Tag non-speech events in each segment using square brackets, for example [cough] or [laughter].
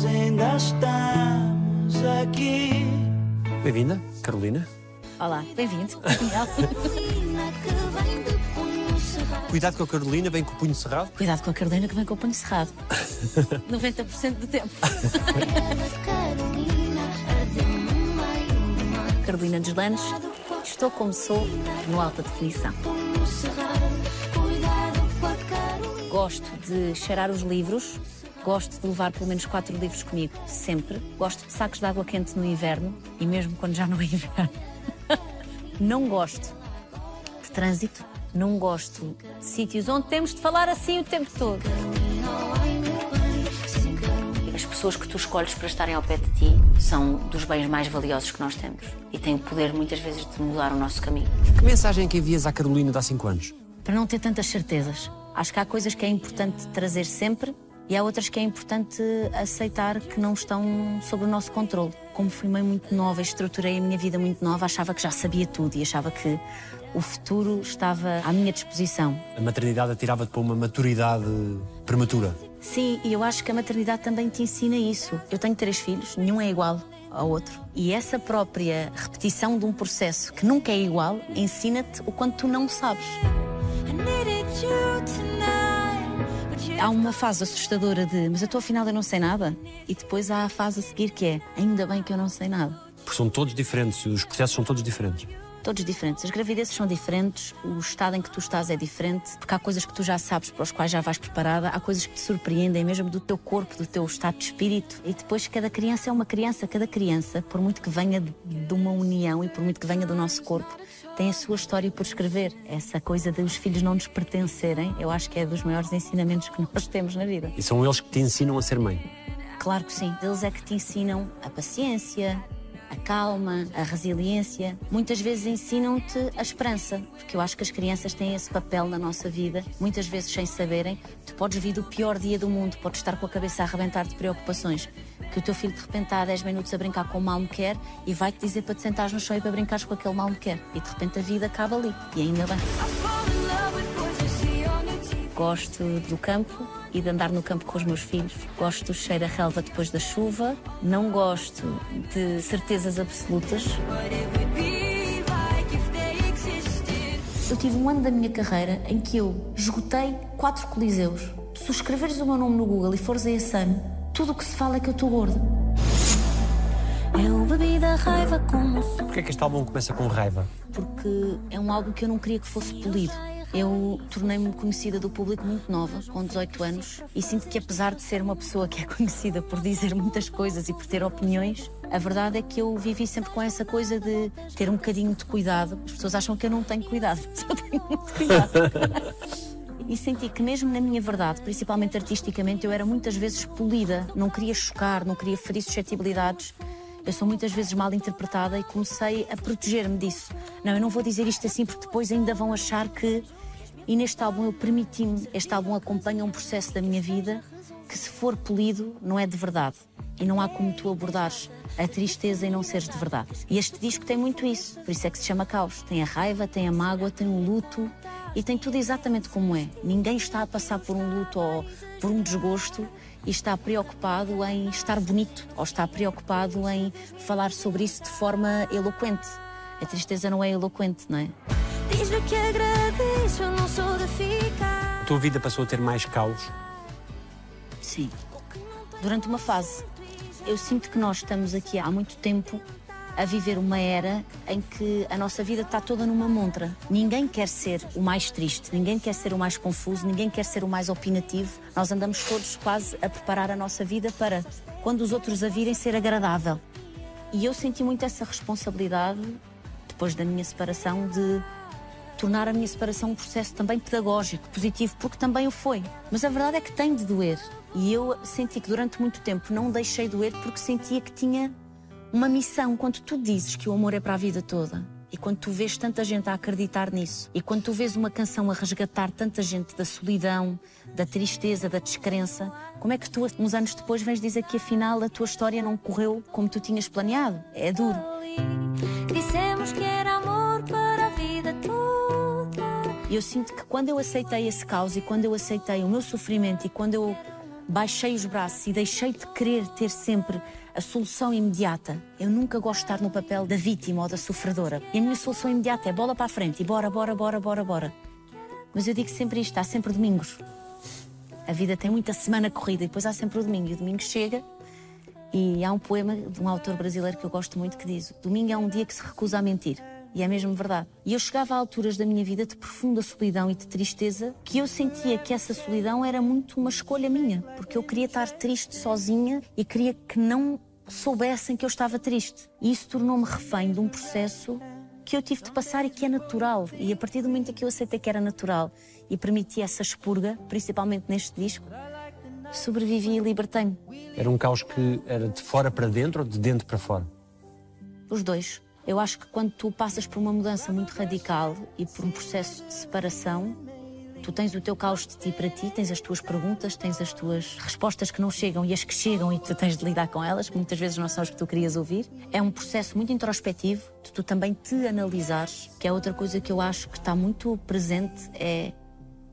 nós ainda estamos aqui. Bem-vinda, Carolina. Olá, bem-vindo. [laughs] Cuidado com a Carolina, vem com o punho cerrado. Cuidado com a Carolina que vem com o punho cerrado. [laughs] 90% do tempo. [laughs] Carolina dos Landes, estou como sou no alta definição. Gosto de cheirar os livros, gosto de levar pelo menos quatro livros comigo, sempre. Gosto de sacos de água quente no inverno e mesmo quando já não é [laughs] inverno. Não gosto de trânsito, não gosto de sítios onde temos de falar assim o tempo todo. As pessoas que tu escolhes para estarem ao pé de ti são dos bens mais valiosos que nós temos e têm o poder muitas vezes de mudar o nosso caminho. Que mensagem é que envias à Carolina de há 5 anos? Para não ter tantas certezas. Acho que há coisas que é importante trazer sempre e há outras que é importante aceitar que não estão sob o nosso controle. Como fui mãe muito nova e estruturei a minha vida muito nova, achava que já sabia tudo e achava que o futuro estava à minha disposição. A maternidade atirava-te para uma maturidade prematura. Sim, e eu acho que a maternidade também te ensina isso. Eu tenho três filhos, nenhum é igual ao outro. E essa própria repetição de um processo que nunca é igual ensina-te o quanto tu não sabes. Há uma fase assustadora de mas eu estou afinal eu não sei nada. E depois há a fase a seguir que é ainda bem que eu não sei nada. Porque são todos diferentes, os processos são todos diferentes. Todos diferentes. As gravidezes são diferentes, o estado em que tu estás é diferente, porque há coisas que tu já sabes para as quais já vais preparada, há coisas que te surpreendem mesmo do teu corpo, do teu estado de espírito. E depois cada criança é uma criança, cada criança, por muito que venha de uma união e por muito que venha do nosso corpo, tem a sua história por escrever. Essa coisa de os filhos não nos pertencerem, eu acho que é dos maiores ensinamentos que [laughs] nós temos na vida. E são eles que te ensinam a ser mãe. Claro que sim. Eles é que te ensinam a paciência, a calma, a resiliência. Muitas vezes ensinam-te a esperança, porque eu acho que as crianças têm esse papel na nossa vida, muitas vezes sem saberem. Tu podes vir do pior dia do mundo, podes estar com a cabeça a arrebentar de preocupações, que o teu filho de repente está há 10 minutos a brincar com o mal quer e vai-te dizer para te sentares no chão e para brincares com aquele mal quer. E de repente a vida acaba ali. E ainda bem. Gosto do campo e de andar no campo com os meus filhos. Gosto do cheiro a relva depois da chuva. Não gosto de certezas absolutas. Eu tive um ano da minha carreira em que eu esgotei quatro coliseus. Se escreveres o meu nome no Google e fores a esse ano, tudo o que se fala é que eu estou gorda. Eu bebi da raiva como Porquê é que este álbum começa com raiva? porque é um álbum que eu não queria que fosse polido. Eu tornei-me conhecida do público muito nova, com 18 anos, e sinto que apesar de ser uma pessoa que é [laughs] conhecida por dizer muitas coisas e por ter opiniões, a verdade é que eu vivi sempre com essa coisa de ter um bocadinho de cuidado. As pessoas acham que eu não tenho cuidado, mas eu tenho muito cuidado. [laughs] E senti que mesmo na minha verdade, principalmente artisticamente, eu era muitas vezes polida, não queria chocar, não queria ferir suscetibilidades. Eu sou muitas vezes mal interpretada e comecei a proteger-me disso. Não, eu não vou dizer isto assim porque depois ainda vão achar que. E neste álbum eu permiti-me, este álbum acompanha um processo da minha vida que, se for polido, não é de verdade. E não há como tu abordares a tristeza e não seres de verdade. E este disco tem muito isso, por isso é que se chama Caos. Tem a raiva, tem a mágoa, tem o luto e tem tudo exatamente como é. Ninguém está a passar por um luto ou por um desgosto e está preocupado em estar bonito ou está preocupado em falar sobre isso de forma eloquente. A tristeza não é eloquente, não é? Diz-lhe que agradeço, eu não sou de ficar. A tua vida passou a ter mais caos. Sim. Durante uma fase. Eu sinto que nós estamos aqui há muito tempo a viver uma era em que a nossa vida está toda numa montra. Ninguém quer ser o mais triste, ninguém quer ser o mais confuso, ninguém quer ser o mais opinativo. Nós andamos todos quase a preparar a nossa vida para, quando os outros a virem, ser agradável. E eu senti muito essa responsabilidade, depois da minha separação, de tornar a minha separação um processo também pedagógico, positivo, porque também o foi. Mas a verdade é que tem de doer. E eu senti que durante muito tempo não deixei doer porque sentia que tinha uma missão. Quando tu dizes que o amor é para a vida toda, e quando tu vês tanta gente a acreditar nisso, e quando tu vês uma canção a resgatar tanta gente da solidão, da tristeza, da descrença, como é que tu, uns anos depois, vens dizer que afinal a tua história não correu como tu tinhas planeado? É duro. Dissemos que era amor para a vida toda. E eu sinto que quando eu aceitei esse caos e quando eu aceitei o meu sofrimento e quando eu baixei os braços e deixei de querer ter sempre a solução imediata. Eu nunca gosto de estar no papel da vítima ou da sofredora. E a minha solução imediata é bola para a frente e bora, bora, bora, bora, bora. Mas eu digo sempre isto: há sempre domingos. A vida tem muita semana corrida e depois há sempre o domingo. E o domingo chega e há um poema de um autor brasileiro que eu gosto muito que diz: Domingo é um dia que se recusa a mentir. E é mesmo verdade. E eu chegava a alturas da minha vida de profunda solidão e de tristeza que eu sentia que essa solidão era muito uma escolha minha, porque eu queria estar triste sozinha e queria que não soubessem que eu estava triste. E isso tornou-me refém de um processo que eu tive de passar e que é natural. E a partir do momento que eu aceitei que era natural e permiti essa expurga, principalmente neste disco, sobrevivi e libertei-me. Era um caos que era de fora para dentro ou de dentro para fora? Os dois. Eu acho que quando tu passas por uma mudança muito radical e por um processo de separação, tu tens o teu caos de ti para ti, tens as tuas perguntas, tens as tuas respostas que não chegam e as que chegam e tu tens de lidar com elas, que muitas vezes não são as que tu querias ouvir. É um processo muito introspectivo de tu também te analisares, que é outra coisa que eu acho que está muito presente, é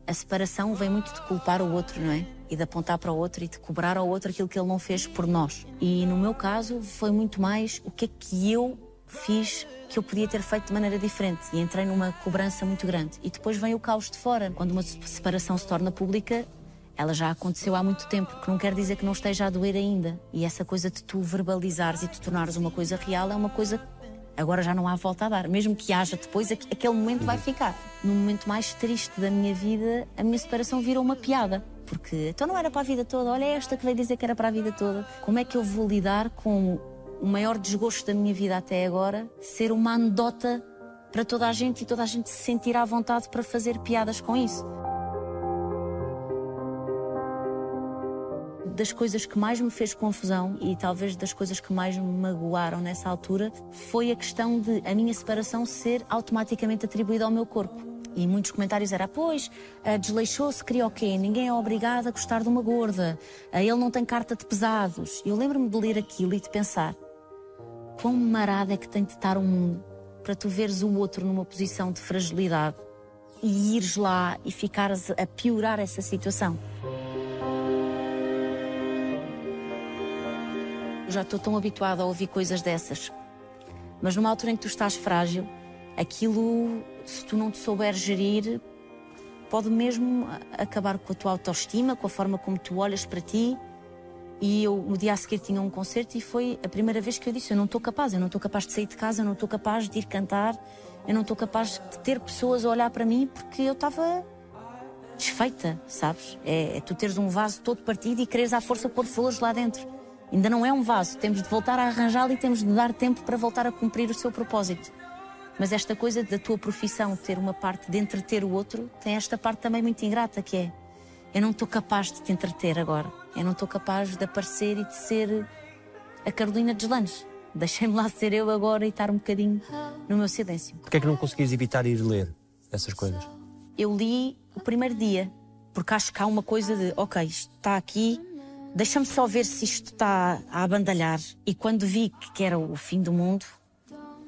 a separação vem muito de culpar o outro, não é? E de apontar para o outro e de cobrar ao outro aquilo que ele não fez por nós. E no meu caso foi muito mais o que é que eu fiz que eu podia ter feito de maneira diferente e entrei numa cobrança muito grande. E depois vem o caos de fora. Quando uma separação se torna pública, ela já aconteceu há muito tempo, que não quer dizer que não esteja a doer ainda. E essa coisa de tu verbalizares e te tornares uma coisa real é uma coisa agora já não há volta a dar. Mesmo que haja depois, aquele momento vai ficar. No momento mais triste da minha vida, a minha separação virou uma piada. Porque então não era para a vida toda, olha esta que veio dizer que era para a vida toda. Como é que eu vou lidar com o maior desgosto da minha vida até agora ser uma anedota para toda a gente e toda a gente se sentir à vontade para fazer piadas com isso? das coisas que mais me fez confusão e talvez das coisas que mais me magoaram nessa altura foi a questão de a minha separação ser automaticamente atribuída ao meu corpo. E muitos comentários era, pois, desleixou-se, queria o quê? Ninguém é obrigado a gostar de uma gorda. Ele não tem carta de pesados. Eu lembro-me de ler aquilo e de pensar, quão marado é que tem de estar o mundo para tu veres o outro numa posição de fragilidade e ires lá e ficares a piorar essa situação. Eu já estou tão habituada a ouvir coisas dessas. Mas numa altura em que tu estás frágil, aquilo, se tu não te souberes gerir, pode mesmo acabar com a tua autoestima, com a forma como tu olhas para ti. E eu, no dia a seguir, tinha um concerto e foi a primeira vez que eu disse: Eu não estou capaz, eu não estou capaz de sair de casa, eu não estou capaz de ir cantar, eu não estou capaz de ter pessoas a olhar para mim porque eu estava desfeita, sabes? É, é tu teres um vaso todo partido e quereres à força pôr flores lá dentro. Ainda não é um vaso, temos de voltar a arranjá-lo e temos de dar tempo para voltar a cumprir o seu propósito. Mas esta coisa da tua profissão ter uma parte de entreter o outro tem esta parte também muito ingrata que é eu não estou capaz de te entreter agora. Eu não estou capaz de aparecer e de ser a Carolina Deslandes. Deixem-me lá ser eu agora e estar um bocadinho no meu silêncio. Porquê é que não conseguias evitar ir ler essas coisas? Eu li o primeiro dia, porque acho que há uma coisa de, ok, está aqui, deixa-me só ver se isto está a abandalhar. E quando vi que era o fim do mundo,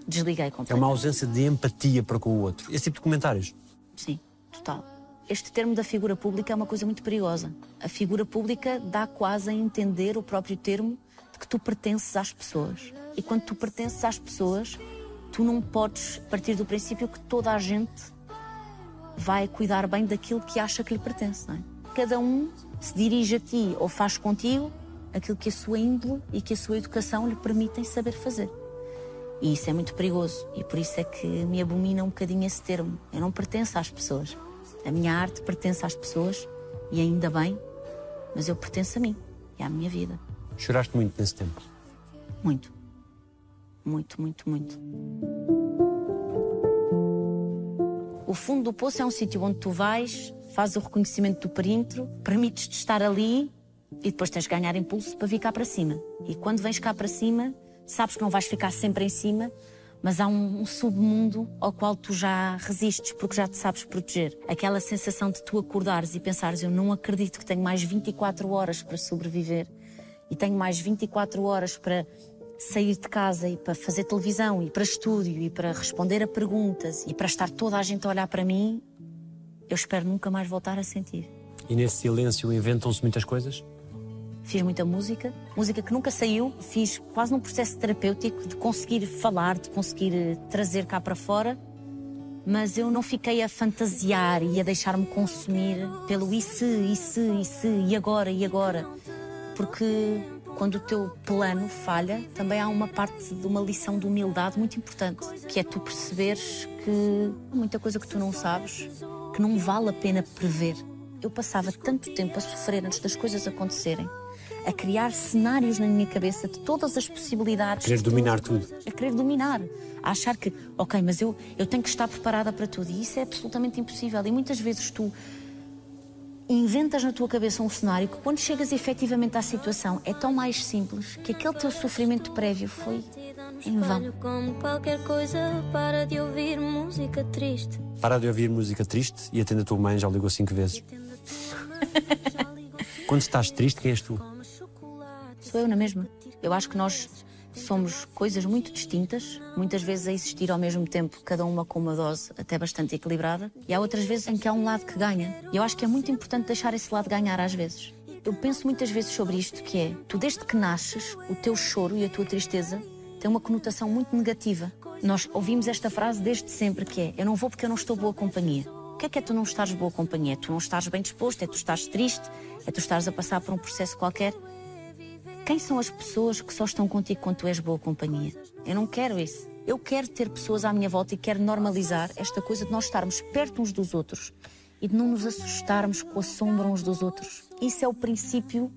desliguei completamente. É uma ausência de empatia para com o outro. Esse tipo de comentários? Sim, total. Este termo da figura pública é uma coisa muito perigosa. A figura pública dá quase a entender o próprio termo de que tu pertences às pessoas. E quando tu pertences às pessoas, tu não podes partir do princípio que toda a gente vai cuidar bem daquilo que acha que lhe pertence, é? Cada um se dirige a ti ou faz contigo aquilo que a sua índole e que a sua educação lhe permitem saber fazer. E isso é muito perigoso e por isso é que me abomina um bocadinho esse termo. Eu não pertenço às pessoas. A minha arte pertence às pessoas e ainda bem, mas eu pertenço a mim e à minha vida. Choraste muito nesse tempo? Muito. Muito, muito, muito. O fundo do poço é um sítio onde tu vais, fazes o reconhecimento do perímetro, permites-te estar ali e depois tens de ganhar impulso para vir cá para cima. E quando vens cá para cima, sabes que não vais ficar sempre em cima, mas há um, um, submundo ao qual tu já resistes porque já te sabes proteger. Aquela sensação de tu acordares e pensares: eu não acredito que tenho mais 24 horas para sobreviver e tenho mais 24 horas para sair de casa e para fazer televisão e para estúdio e para responder a perguntas e para estar toda a gente a olhar para mim, eu espero nunca mais voltar a sentir. E nesse silêncio inventam-se muitas coisas? Fiz muita música, música que nunca saiu, fiz quase num processo terapêutico de conseguir falar, de conseguir eh, trazer cá para fora, mas eu não fiquei a fantasiar e a deixar-me consumir pelo e se, e se, e se, e agora, e agora. Porque quando o teu plano falha, também há uma parte de uma lição de humildade muito importante, que é tu perceberes que há muita coisa que tu não sabes, que não vale a pena prever. Eu passava tanto tempo a sofrer antes das coisas acontecerem, a criar cenários na minha cabeça de todas as possibilidades. Querer de dominar tudo. A querer dominar. A achar que, ok, mas eu, eu tenho que estar preparada para tudo. E isso é absolutamente impossível. E muitas vezes tu inventas na tua cabeça um cenário que, quando chegas efetivamente à situação, é tão mais simples que aquele teu sofrimento prévio foi em vão. Como qualquer coisa, para de ouvir música triste. Para de ouvir música triste e atende a tua mãe, já ligou cinco vezes. [laughs] Quando estás triste, quem és tu? Sou eu na mesma. Eu acho que nós somos coisas muito distintas, muitas vezes a existir ao mesmo tempo, cada uma com uma dose até bastante equilibrada, e há outras vezes em que há um lado que ganha. E eu acho que é muito importante deixar esse lado ganhar às vezes. Eu penso muitas vezes sobre isto, que é, tu desde que nasces, o teu choro e a tua tristeza têm uma conotação muito negativa. Nós ouvimos esta frase desde sempre, que é, eu não vou porque eu não estou boa companhia. O que é que é tu não estares boa companhia? É tu não estás bem disposto, é tu estás triste, é tu estás a passar por um processo qualquer. Quem são as pessoas que só estão contigo quando tu és boa companhia? Eu não quero isso. Eu quero ter pessoas à minha volta e quero normalizar esta coisa de nós estarmos perto uns dos outros e de não nos assustarmos com a sombra uns dos outros. Isso é o princípio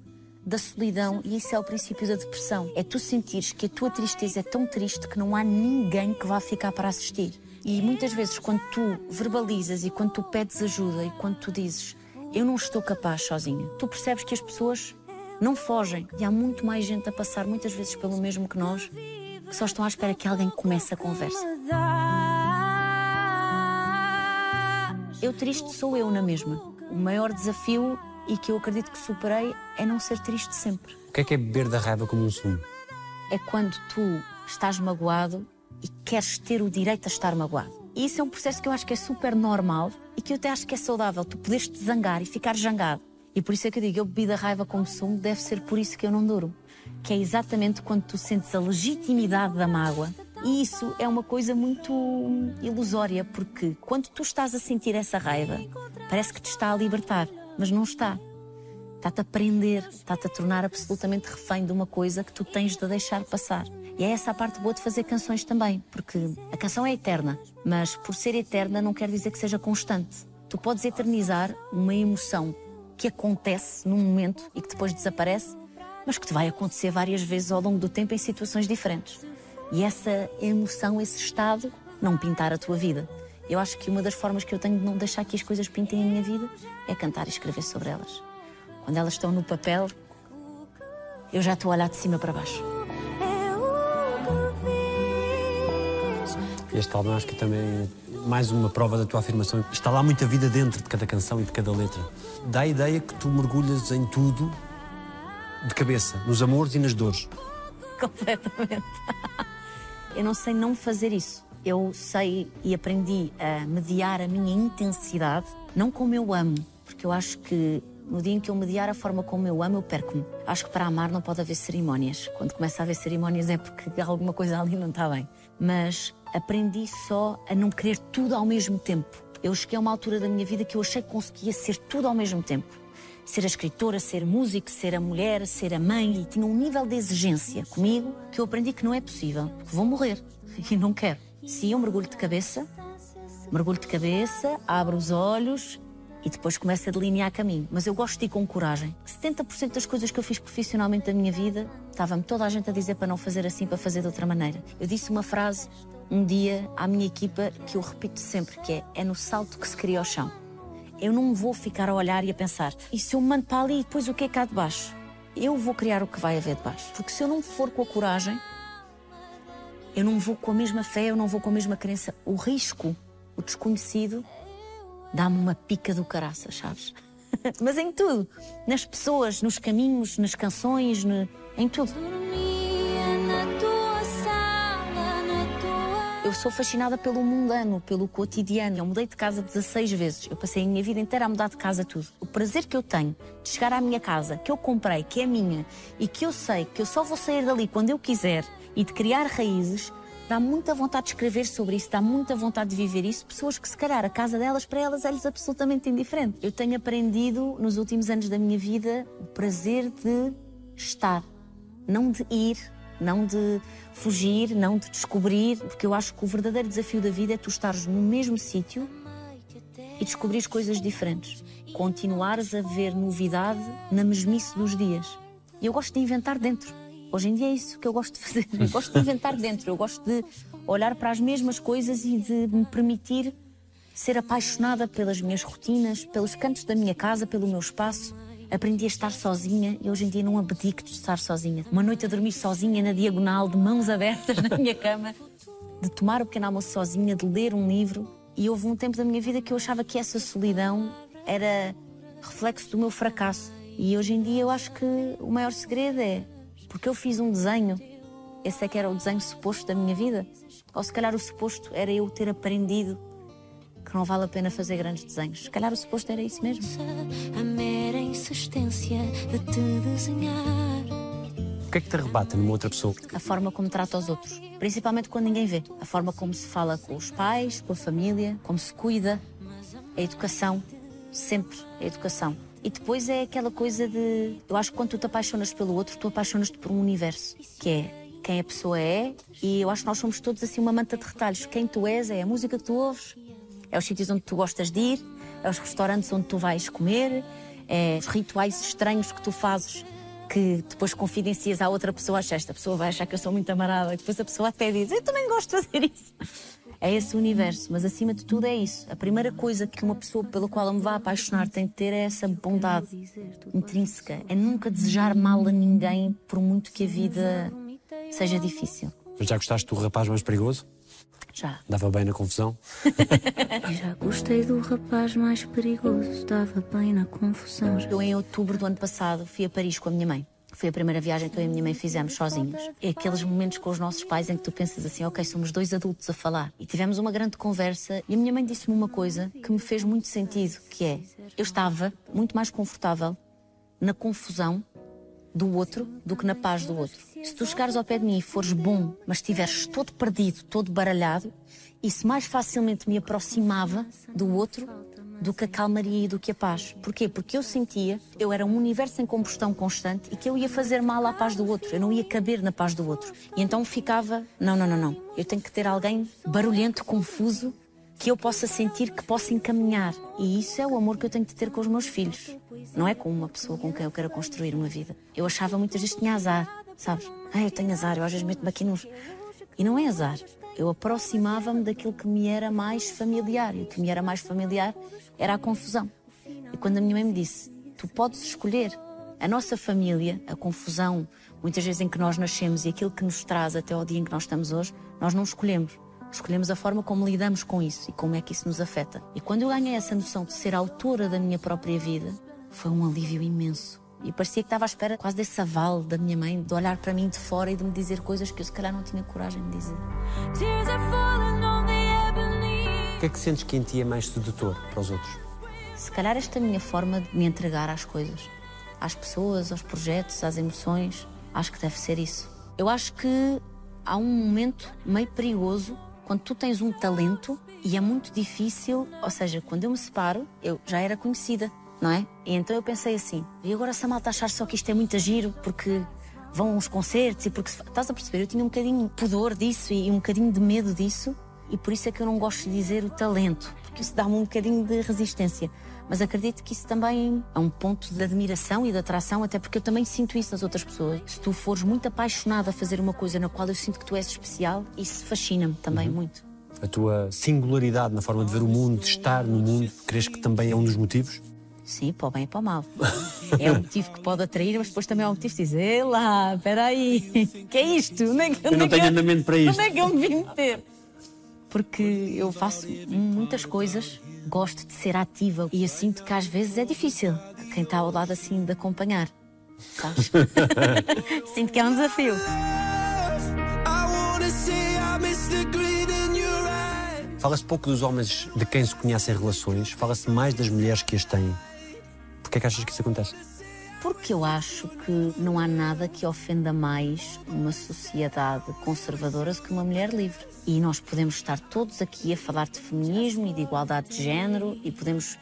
da solidão e isso é o princípio da depressão. É tu sentires que a tua tristeza é tão triste que não há ninguém que vá ficar para assistir. E muitas vezes, quando tu verbalizas e quando tu pedes ajuda e quando tu dizes eu não estou capaz sozinha, tu percebes que as pessoas não fogem. E há muito mais gente a passar, muitas vezes pelo mesmo que nós, que só estão à espera que alguém comece a conversa. Eu triste sou eu na mesma. O maior desafio e que eu acredito que superei é não ser triste sempre. O que é que é beber da raiva como um sumo? É quando tu estás magoado e queres ter o direito a estar magoado. E isso é um processo que eu acho que é super normal e que eu até acho que é saudável. Tu poderes te zangar e ficar zangado. E por isso é que eu digo, eu bebi da raiva como sumo, deve ser por isso que eu não duro. Que é exatamente quando tu sentes a legitimidade da mágoa. E isso é uma coisa muito ilusória, porque quando tu estás a sentir essa raiva, parece que te está a libertar, mas não está. Está-te a prender, está-te a tornar absolutamente refém de uma coisa que tu tens de deixar passar. E é essa a parte boa de fazer canções também, porque a canção é eterna, mas por ser eterna não quer dizer que seja constante. Tu podes eternizar uma emoção que acontece num momento e que depois desaparece, mas que te vai acontecer várias vezes ao longo do tempo em situações diferentes. E essa emoção, esse estado, não pintar a tua vida. Eu acho que uma das formas que eu tenho de não deixar que as coisas pintem a minha vida é cantar e escrever sobre elas. Quando elas estão no papel, eu já estou a olhar de cima para baixo. Este álbum acho que também é mais uma prova da tua afirmação. Está lá muita vida dentro de cada canção e de cada letra. Dá a ideia que tu mergulhas em tudo de cabeça, nos amores e nas dores. [laughs] Completamente. [laughs] Eu não sei não fazer isso. Eu sei e aprendi a mediar a minha intensidade, não como eu amo, porque eu acho que no dia em que eu mediar a forma como eu amo, eu perco-me. Acho que para amar não pode haver cerimónias. Quando começa a haver cerimónias é porque alguma coisa ali não está bem. Mas aprendi só a não querer tudo ao mesmo tempo. Eu cheguei a uma altura da minha vida que eu achei que conseguia ser tudo ao mesmo tempo. Ser a escritora, ser músico, ser a mulher, ser a mãe. E tinha um nível de exigência comigo que eu aprendi que não é possível. Porque vou morrer. [laughs] E não quero. Se eu mergulho de cabeça, mergulho de cabeça, abro os olhos e depois começo a delinear caminho. Mas eu gosto de ir com coragem. 70% das coisas que eu fiz profissionalmente da minha vida, estava-me toda a gente a dizer para não fazer assim, para fazer de outra maneira. Eu disse uma frase um dia à minha equipa que eu repito sempre, que é é no salto que se cria o chão. Eu não vou ficar a olhar e a pensar, e se eu mando para ali e depois o que é cá de baixo? Eu vou criar o que vai haver de baixo. Porque se eu não for com a coragem, eu não vou com a mesma fé, eu não vou com a mesma crença. O risco, o desconhecido, dá-me uma pica do caraças, sabes? [laughs] Mas em tudo. Nas pessoas, nos caminhos, nas canções, no... em tudo. Eu sou fascinada pelo mundano, pelo cotidiano. Eu mudei de casa 16 vezes. Eu passei a minha vida inteira a mudar de casa tudo. O prazer que eu tenho de chegar à minha casa, que eu comprei, que é minha, e que eu sei que eu só vou sair dali quando eu quiser, e de criar raízes, dá muita vontade de escrever sobre isso, dá muita vontade de viver isso. Pessoas que, se calhar, a casa delas, para elas, é-lhes absolutamente indiferente. Eu tenho aprendido, nos últimos anos da minha vida, o prazer de estar, não de ir, não de fugir, não de descobrir, porque eu acho que o verdadeiro desafio da vida é tu estares no mesmo sítio e descobrir coisas diferentes. Continuares a ver novidade na mesmice dos dias. E eu gosto de inventar dentro. Hoje em dia é isso que eu gosto de fazer. Eu gosto de inventar [laughs] dentro. Eu gosto de olhar para as mesmas coisas e de me permitir ser apaixonada pelas minhas rotinas, pelos cantos da minha casa, pelo meu espaço. Aprendi a estar sozinha e hoje em dia não abdico de estar sozinha. Uma noite a dormir sozinha na diagonal, de mãos abertas na minha cama, de tomar o pequeno almoço sozinha, de ler um livro. E houve um tempo da minha vida que eu achava que essa solidão era reflexo do meu fracasso. E hoje em dia eu acho que o maior segredo é porque eu fiz um desenho, esse é que era o desenho suposto da minha vida? Ou se calhar o suposto era eu ter aprendido que não vale a pena fazer grandes desenhos. Se calhar o suposto era isso mesmo. A mera insistência de te desenhar. O que é que te arrebata numa outra pessoa? A forma como trata os outros, principalmente quando ninguém vê. A forma como se fala com os pais, com a família, como se cuida. A educação, sempre a educação. E depois é aquela coisa de. Eu acho que quando tu te apaixonas pelo outro, tu apaixonas-te por um universo, que é quem a pessoa é, e eu acho que nós somos todos assim uma manta de retalhos. Quem tu és é a música que tu ouves, é os sítios onde tu gostas de ir, é os restaurantes onde tu vais comer, é os rituais estranhos que tu fazes que depois confidencias à outra pessoa, achas esta pessoa vai achar que eu sou muito amarada, depois a pessoa até diz, eu também gosto de fazer isso. É esse o universo, mas acima de tudo é isso. A primeira coisa que uma pessoa pela qual eu me vá apaixonar tem de ter é essa bondade intrínseca. É nunca desejar mal a ninguém, por muito que a vida seja difícil. Já gostaste do rapaz mais perigoso? Já. Dava bem na confusão? [laughs] Já gostei do rapaz mais perigoso, estava bem na confusão. Já Eu, em outubro do ano passado, fui a Paris com a minha mãe. Foi a primeira viagem que eu e a minha mãe fizemos sozinhos. É aqueles momentos com os nossos pais em que tu pensas assim, ok, somos dois adultos a falar. E tivemos uma grande conversa e a minha mãe disse-me uma coisa que me fez muito sentido, que é, eu estava muito mais confortável na confusão do outro do que na paz do outro. Se tu chegares ao pé de mim e fores bom, mas estiveres todo perdido, todo baralhado, isso mais facilmente me aproximava do outro do que a calmaria e do que a paz. Porquê? Porque eu sentia, eu era um universo em combustão constante e que eu ia fazer mal à paz do outro, eu não ia caber na paz do outro. E então ficava, não, não, não, não, eu tenho que ter alguém barulhento, confuso, que eu possa sentir que possa encaminhar. E isso é o amor que eu tenho de ter com os meus filhos. Não é com uma pessoa com quem eu quero construir uma vida. Eu achava muitas vezes que tinha azar, sabes? Ah, eu tenho azar, eu às vezes meto-me aqui nos. E não é azar. Eu aproximava-me daquilo que me era mais familiar. E o que me era mais familiar era a confusão. E quando a minha mãe me disse: Tu podes escolher a nossa família, a confusão, muitas vezes em que nós nascemos e aquilo que nos traz até ao dia em que nós estamos hoje, nós não escolhemos. Escolhemos a forma como lidamos com isso e como é que isso nos afeta. E quando eu ganhei essa noção de ser autora da minha própria vida, foi um alívio imenso. E parecia que estava à espera quase desse aval da minha mãe, de olhar para mim de fora e de me dizer coisas que eu se calhar não tinha coragem de dizer. O que é que sentes que em ti é mais sedutor para os outros? Se calhar esta minha forma de me entregar às coisas, às pessoas, aos projetos, às emoções, acho que deve ser isso. Eu acho que há um momento meio perigoso quando tu tens um talento e é muito difícil, ou seja, quando eu me separo, eu já era conhecida, não é? E então eu pensei assim, e agora se a malta achar só que isto é muito giro porque vão aos concertos e porque estás a perceber, eu tinha um bocadinho de pudor disso e um bocadinho de medo disso e por isso é que eu não gosto de dizer o talento, porque isso dá-me um bocadinho de resistência. Mas acredito que isso também é um ponto de admiração e de atração, até porque eu também sinto isso nas outras pessoas. Se tu fores muito apaixonada a fazer uma coisa na qual eu sinto que tu és especial, isso fascina-me também muito. A tua singularidade na forma de ver o mundo, de estar no mundo, crees que também é um dos motivos? Sim, para o bem e para o mal. É um motivo que pode atrair, mas depois também é um motivo de dizer: "Ei lá, espera aí, que é isto? Onde é que, Eu não tenho andamento para isto. Onde é que eu me vim meter? Porque eu faço muitas coisas, gosto de ser ativa e eu sinto que às vezes é difícil quem está ao lado assim de acompanhar. Sabes? [laughs] sinto que é um desafio. Fala-se pouco dos homens de quem se conhecem relações, fala-se mais das mulheres que as têm. Porquê é que achas que isso acontece? Porque eu acho que não há nada que ofenda mais uma sociedade conservadora do que uma mulher livre. E nós podemos estar todos aqui a falar de feminismo e de igualdade de género e podemos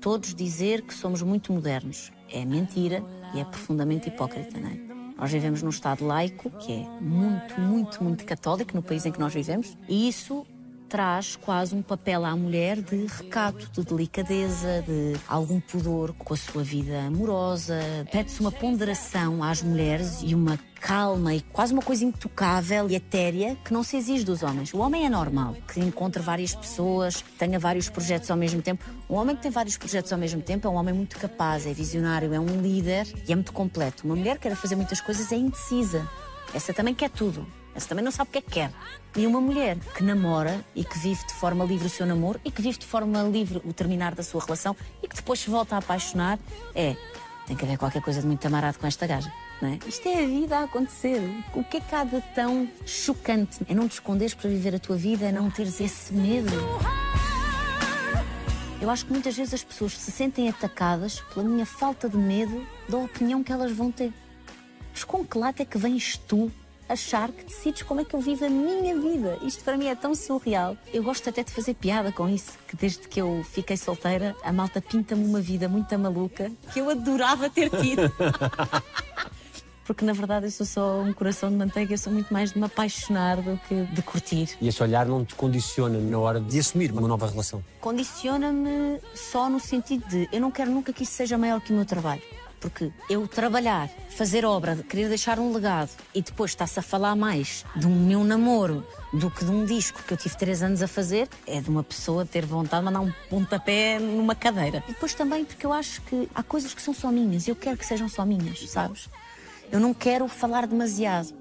todos dizer que somos muito modernos. É mentira e é profundamente hipócrita, não é? Nós vivemos num Estado laico, que é muito, muito, muito católico no país em que nós vivemos, e isso traz quase um papel à mulher de recato, de delicadeza, de algum pudor com a sua vida amorosa. Pede-se uma ponderação às mulheres e uma calma e quase uma coisa intocável e etérea que não se exige dos homens. O homem é normal, que encontre várias pessoas, tenha vários projetos ao mesmo tempo. Um homem que tem vários projetos ao mesmo tempo é um homem muito capaz, é visionário, é um líder e é muito completo. Uma mulher que quer fazer muitas coisas é indecisa. Essa também quer tudo. Essa também não sabe o que é que quer. E uma mulher que namora e que vive de forma livre o seu namoro e que vive de forma livre o terminar da sua relação e que depois se volta a apaixonar, é. Tem que haver qualquer coisa de muito amarado com esta gaja. É? Isto é a vida a acontecer. O que é que há de tão chocante? É não te esconderes para viver a tua vida, é não teres esse medo. Eu acho que muitas vezes as pessoas se sentem atacadas pela minha falta de medo da opinião que elas vão ter. Mas com que lado é que vens tu achar que decides como é que eu vivo a minha vida. Isto para mim é tão surreal. Eu gosto até de fazer piada com isso, que desde que eu fiquei solteira, a malta pinta-me uma vida muito maluca que eu adorava ter tido. [laughs] Porque na verdade eu sou só um coração de manteiga, eu sou muito mais de me apaixonar do que de curtir. E esse olhar não te condiciona na hora de assumir uma nova relação? Condiciona-me só no sentido de eu não quero nunca que isso seja maior que o meu trabalho. Porque eu trabalhar, fazer obra, querer deixar um legado e depois está-se a falar mais de um meu namoro do que de um disco que eu tive três anos a fazer, é de uma pessoa ter vontade de mandar um pontapé numa cadeira. E depois também porque eu acho que há coisas que são só minhas e eu quero que sejam só minhas, sabes? Eu não quero falar demasiado.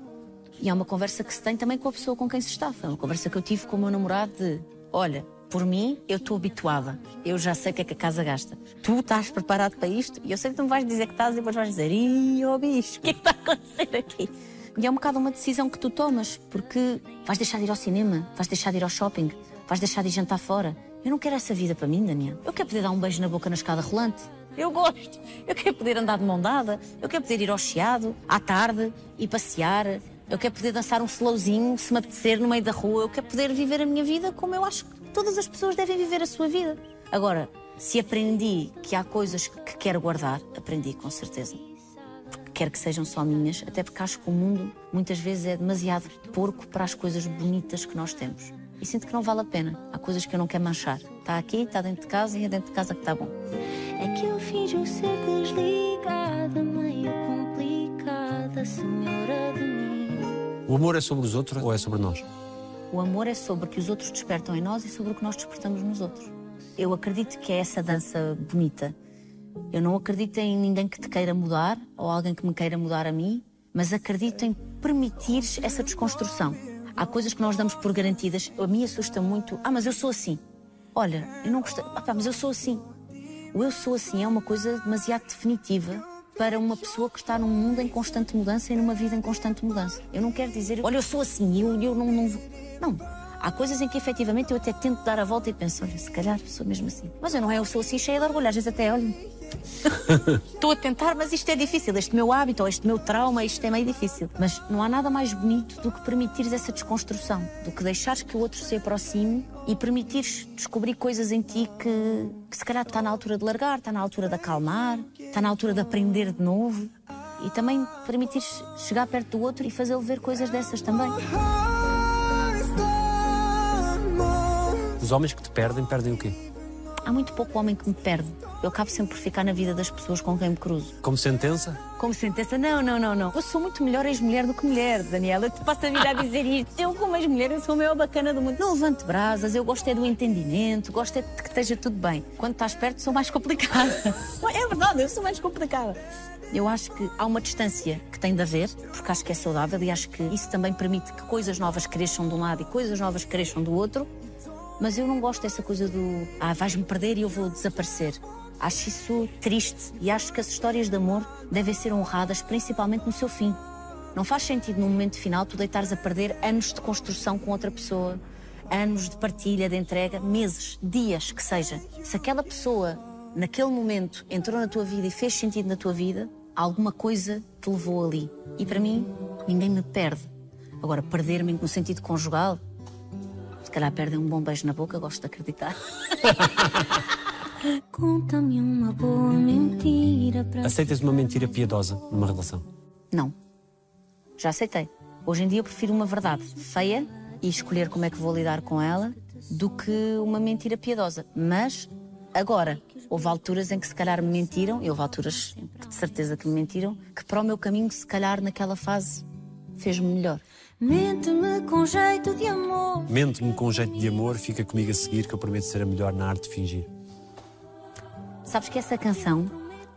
E é uma conversa que se tem também com a pessoa com quem se está. Foi uma conversa que eu tive com o meu namorado de olha, por mim, eu estou habituada. Eu já sei o que é que a casa gasta. Tu estás preparado para isto? E eu sei que tu me vais dizer que estás e depois vais dizer: Ih, oh bicho, o que é que está a acontecer aqui? E é um bocado uma decisão que tu tomas, porque vais deixar de ir ao cinema, vais deixar de ir ao shopping, vais deixar de ir jantar fora. Eu não quero essa vida para mim, Daniel. Eu quero poder dar um beijo na boca na escada rolante. Eu gosto. Eu quero poder andar de mão dada. Eu quero poder ir ao chiado, à tarde, e passear. Eu quero poder dançar um slowzinho, se me apetecer, no meio da rua. Eu quero poder viver a minha vida como eu acho que todas as pessoas devem viver a sua vida. Agora, se aprendi que há coisas que quero guardar, aprendi com certeza. Porque quero que sejam só minhas, até porque acho que o mundo muitas vezes é demasiado porco para as coisas bonitas que nós temos. E sinto que não vale a pena. Há coisas que eu não quero manchar. Está aqui, está dentro de casa e é dentro de casa que está bom. É que eu finjo ser desligada, meio complicada, senhora de mim. O amor é sobre os outros ou é sobre nós? O amor é sobre o que os outros despertam em nós e sobre o que nós despertamos nos outros. Eu acredito que é essa dança bonita. Eu não acredito em ninguém que te queira mudar ou alguém que me queira mudar a mim, mas acredito em permitir essa desconstrução. Há coisas que nós damos por garantidas. A mim assusta muito. Ah, mas eu sou assim. Olha, eu não gostei. Ah, pá, mas eu sou assim. O eu sou assim é uma coisa demasiado definitiva para uma pessoa que está num mundo em constante mudança e numa vida em constante mudança. Eu não quero dizer, olha, eu sou assim, eu, eu não, não. Não. Há coisas em que efetivamente eu até tento dar a volta e penso, olha, se calhar sou mesmo assim. Mas eu não é, eu sou assim cheia de orgulho, às vezes até, olha. [laughs] Estou a tentar, mas isto é difícil. Este meu hábito ou este meu trauma, isto é meio difícil. Mas não há nada mais bonito do que permitires essa desconstrução, do que deixares que o outro se aproxime e permitires descobrir coisas em ti que, que se calhar está na altura de largar, está na altura de acalmar, está na altura de aprender de novo. E também permitires chegar perto do outro e fazê-lo ver coisas dessas também. Os homens que te perdem, perdem o quê? Há muito pouco homem que me perde. Eu acabo sempre por ficar na vida das pessoas com quem me cruzo. Como sentença? Como sentença, não, não, não, não. Eu sou muito melhor ex-mulher do que mulher, Daniela. Eu te passo a vida a dizer isto. Eu, como ex-mulher, eu sou a maior bacana do mundo. Não levante brasas, eu gosto é do entendimento, gosto é de que esteja tudo bem. Quando estás perto, sou mais complicada. [laughs] É verdade, eu sou mais complicada. Eu acho que há uma distância que tem de haver, porque acho que é saudável e acho que isso também permite que coisas novas cresçam de um lado e coisas novas cresçam do outro. Mas eu não gosto dessa coisa do ah, vais-me perder e eu vou desaparecer. Acho isso triste e acho que as histórias de amor devem ser honradas principalmente no seu fim. Não faz sentido no momento final tu deitares a perder anos de construção com outra pessoa, anos de partilha, de entrega, meses, dias, que seja. Se aquela pessoa, naquele momento, entrou na tua vida e fez sentido na tua vida, alguma coisa te levou ali. E para mim, ninguém me perde. Agora, perder-me no sentido conjugal, calhar perdem um bom beijo na boca, gosto de acreditar. [laughs] Conta-me uma boa mentira para Aceitas uma mentira piedosa numa relação? Não. Já aceitei. Hoje em dia eu prefiro uma verdade feia e escolher como é que vou lidar com ela do que uma mentira piedosa. Mas agora, houve alturas em que se calhar me mentiram, e houve alturas que de certeza que me mentiram, que para o meu caminho, se calhar naquela fase, fez-me melhor. Mente-me com jeito de amor. Mente-me com jeito de amor, fica comigo a seguir que eu prometo ser a melhor na arte de fingir. Sabes que essa canção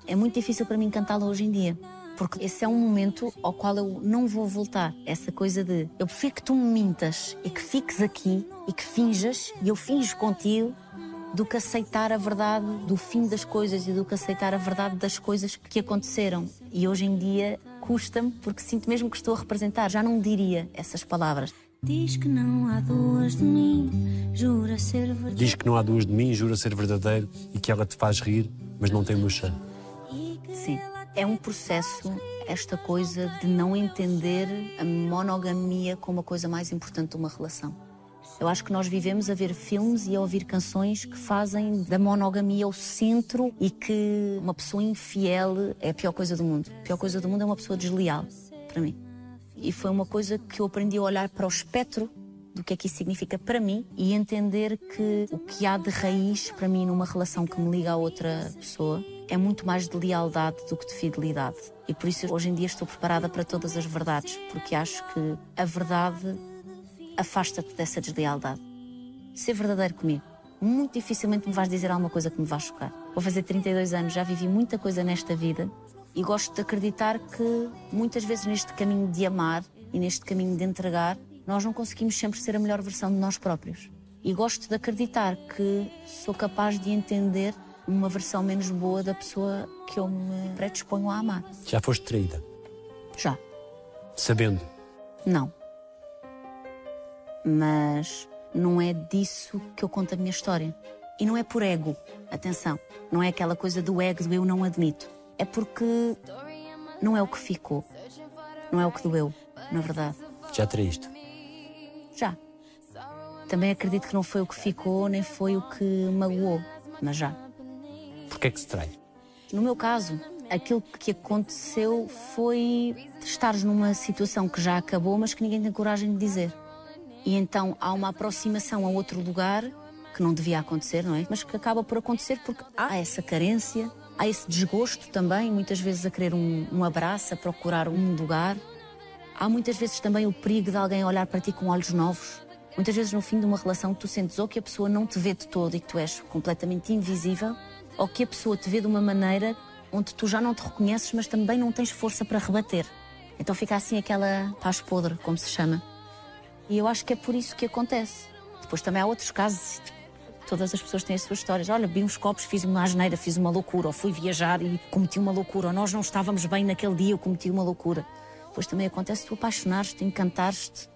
é muito difícil para mim cantá-la hoje em dia. Porque esse é um momento ao qual eu não vou voltar. Essa coisa de eu prefiro que tu me mintas e que fiques aqui e que finjas e eu finjo contigo do que aceitar a verdade do fim das coisas e do que aceitar a verdade das coisas que aconteceram. E hoje em dia custa-me porque sinto mesmo que estou a representar. Já não diria essas palavras. Diz que não há duas de mim, jura ser verdade. Diz que não há duas de mim, jura ser verdadeiro e que ela te faz rir, mas não tem cheiro. Sim. É um processo, esta coisa de não entender a monogamia como a coisa mais importante de uma relação. Eu acho que nós vivemos a ver filmes e a ouvir canções que fazem da monogamia o centro e que uma pessoa infiel é a pior coisa do mundo. A pior coisa do mundo é uma pessoa desleal, para mim. E foi uma coisa que eu aprendi a olhar para o espectro do que é que isso significa para mim e entender que o que há de raiz para mim numa relação que me liga a outra pessoa é muito mais de lealdade do que de fidelidade. E por isso hoje em dia estou preparada para todas as verdades, porque acho que a verdade afasta-te dessa deslealdade. Ser verdadeiro comigo. Muito dificilmente me vais dizer alguma coisa que me vá chocar. Vou fazer 32 anos, já vivi muita coisa nesta vida e gosto de acreditar que muitas vezes neste caminho de amar e neste caminho de entregar, nós não conseguimos sempre ser a melhor versão de nós próprios. E gosto de acreditar que sou capaz de entender uma versão menos boa da pessoa que eu me predisponho a amar. Já foste traída, Já. sabendo. Não. Mas não é disso que eu conto a minha história. E não é por ego. Atenção. Não é aquela coisa do ego do eu não admito. É porque não é o que ficou. Não é o que doeu, na verdade. Já traíste. Já. Também acredito que não foi o que ficou, nem foi o que magoou. Mas já. Porquê é que se trai? No meu caso, aquilo que aconteceu foi estares numa situação que já acabou, mas que ninguém tem coragem de dizer. E então há uma aproximação a outro lugar que não devia acontecer, não é? Mas que acaba por acontecer porque há essa carência, há esse desgosto também, muitas vezes a querer um, um abraço, a procurar um lugar. Há muitas vezes também o perigo de alguém olhar para ti com olhos novos. Muitas vezes no fim de uma relação tu sentes ou que a pessoa não te vê de todo e que tu és completamente invisível, ou que a pessoa te vê de uma maneira onde tu já não te reconheces, mas também não tens força para rebater. Então fica assim aquela paz podre, como se chama. E eu acho que é por isso que acontece. Depois também há outros casos. Todas as pessoas têm as suas histórias. Olha, vi uns copos, fiz uma asneira, fiz uma loucura, ou fui viajar e cometi uma loucura, ou nós não estávamos bem naquele dia, eu cometi uma loucura. Depois também acontece tu apaixonares-te, encantares-te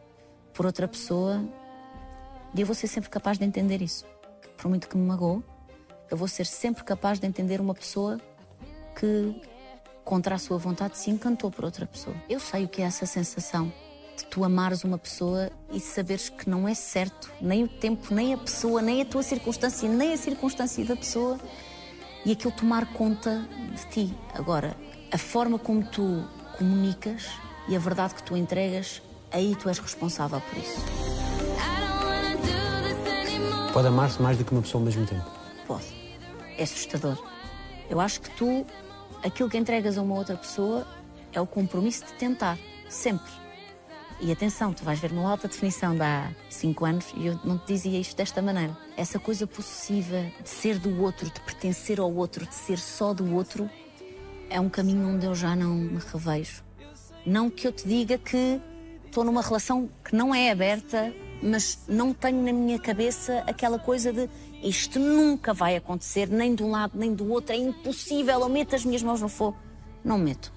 por outra pessoa. E eu vou ser sempre capaz de entender isso. Por muito que me magoe, eu vou ser sempre capaz de entender uma pessoa que, contra a sua vontade, se encantou por outra pessoa. Eu sei o que é essa sensação de tu amares uma pessoa e saberes que não é certo nem o tempo, nem a pessoa, nem a tua circunstância, nem a circunstância da pessoa e aquilo tomar conta de ti. Agora, a forma como tu comunicas e a verdade que tu entregas, aí tu és responsável por isso. Pode amar-se mais do que uma pessoa ao mesmo tempo. Pode. É assustador. Eu acho que tu, aquilo que entregas a uma outra pessoa é o compromisso de tentar, sempre. E atenção, tu vais ver no alta definição de há 5 anos e eu não te dizia isto desta maneira. Essa coisa possessiva de ser do outro, de pertencer ao outro, de ser só do outro, é um caminho onde eu já não me revejo. Não que eu te diga que estou numa relação que não é aberta, mas não tenho na minha cabeça aquela coisa de isto nunca vai acontecer, nem de um lado nem do outro, é impossível, eu meto as minhas mãos no fogo. Não meto.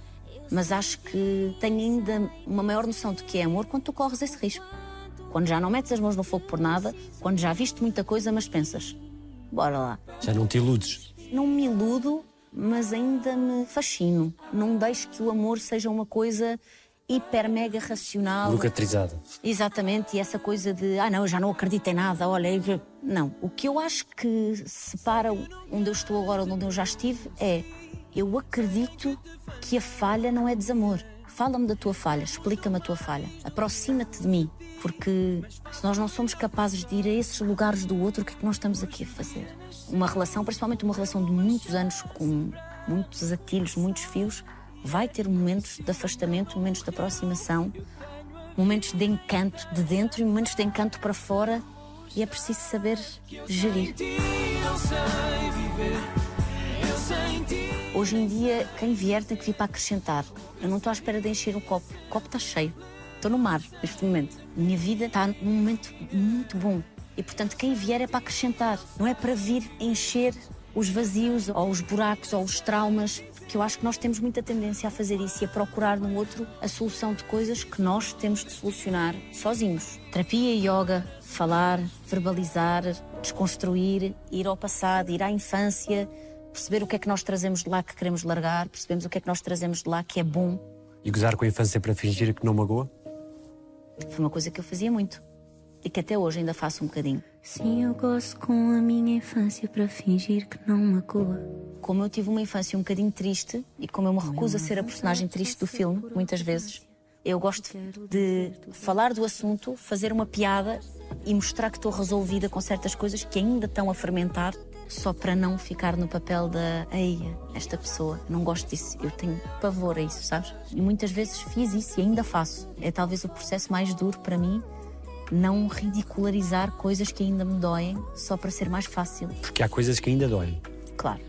Mas acho que tenho ainda uma maior noção de que é amor quando tu corres esse risco. Quando já não metes as mãos no fogo por nada, quando já viste muita coisa, mas pensas, bora lá. Já não te iludes. Não me iludo, mas ainda me fascino. Não deixo que o amor seja uma coisa hiper mega racional. Lucatrizada. Exatamente, e essa coisa de ah, não, eu já não acredito em nada, olha. Não. O que eu acho que separa onde eu estou agora de onde eu já estive é eu acredito que a falha não é desamor. Fala-me da tua falha, explica-me a tua falha, aproxima-te de mim, porque se nós não somos capazes de ir a esses lugares do outro, o que é que nós estamos aqui a fazer? Uma relação, principalmente uma relação de muitos anos, com muitos atilhos, muitos fios, vai ter momentos de afastamento, momentos de aproximação, momentos de encanto de dentro e momentos de encanto para fora, e é preciso saber gerir. Hoje em dia, quem vier tem que vir para acrescentar. Eu não estou à espera de encher o copo. O copo está cheio. Estou no mar neste momento. Minha vida está num momento muito bom. E portanto, quem vier é para acrescentar. Não é para vir encher os vazios ou os buracos ou os traumas. Que eu acho que nós temos muita tendência a fazer isso e a procurar no outro a solução de coisas que nós temos de solucionar sozinhos. Terapia, yoga, falar, verbalizar, desconstruir, ir ao passado, ir à infância, perceber o que é que nós trazemos de lá que queremos largar, percebemos o que é que nós trazemos de lá que é bom. E gozar com a infância para fingir que não magoa? Foi uma coisa que eu fazia muito e que até hoje ainda faço um bocadinho. Sim, eu gosto com a minha infância para fingir que não magoa. Como eu tive uma infância um bocadinho triste e como eu me recuso a ser a personagem triste do filme, muitas vezes, eu gosto de falar do assunto, fazer uma piada e mostrar que estou resolvida com certas coisas que ainda estão a fermentar, só para não ficar no papel da eia, esta pessoa. Não gosto disso, eu tenho pavor a isso, sabes? E muitas vezes fiz isso e ainda faço. É talvez o processo mais duro para mim. Não ridicularizar coisas que ainda me doem só para ser mais fácil. Porque há coisas que ainda doem. Claro.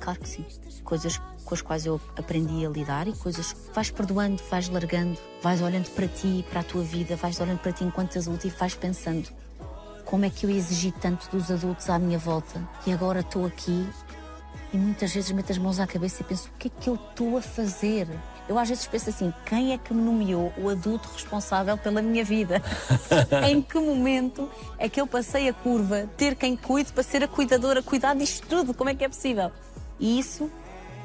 Claro que sim. Coisas com as quais eu aprendi a lidar e coisas que vais perdoando, vais largando, vais olhando para ti, para a tua vida, vais olhando para ti enquanto adulto e vais pensando como é que eu exigi tanto dos adultos à minha volta e agora estou aqui e muitas vezes meto as mãos à cabeça e penso o que é que eu estou a fazer? Eu às vezes penso assim, quem é que me nomeou o adulto responsável pela minha vida? [laughs] em que momento é que eu passei a curva, ter quem cuide para ser a cuidadora, cuidar disto tudo? Como é que é possível? E isso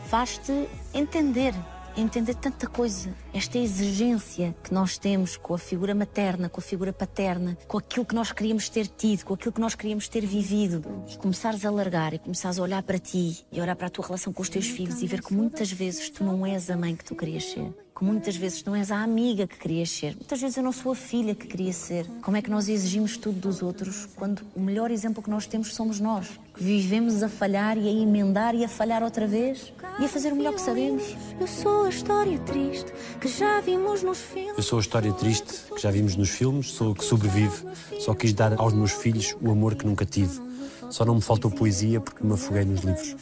faz-te entender, entender tanta coisa. Esta exigência que nós temos com a figura materna, com a figura paterna, com aquilo que nós queríamos ter tido, com aquilo que nós queríamos ter vivido. E começares a largar e começares a olhar para ti e olhar para a tua relação com os teus filhos e ver que muitas vezes tu não és a mãe que tu querias ser. Que muitas vezes não és a amiga que querias ser. Muitas vezes eu não sou a filha que queria ser. Como é que nós exigimos tudo dos outros quando o melhor exemplo que nós temos somos nós? Que vivemos a falhar e a emendar e a falhar outra vez e a fazer o melhor que sabemos. Eu sou a história triste que já vimos nos filmes. Eu sou a história triste que já vimos nos filmes, sou a que sobrevive. Só quis dar aos meus filhos o amor que nunca tive. Só não me faltou poesia porque me afoguei nos livros.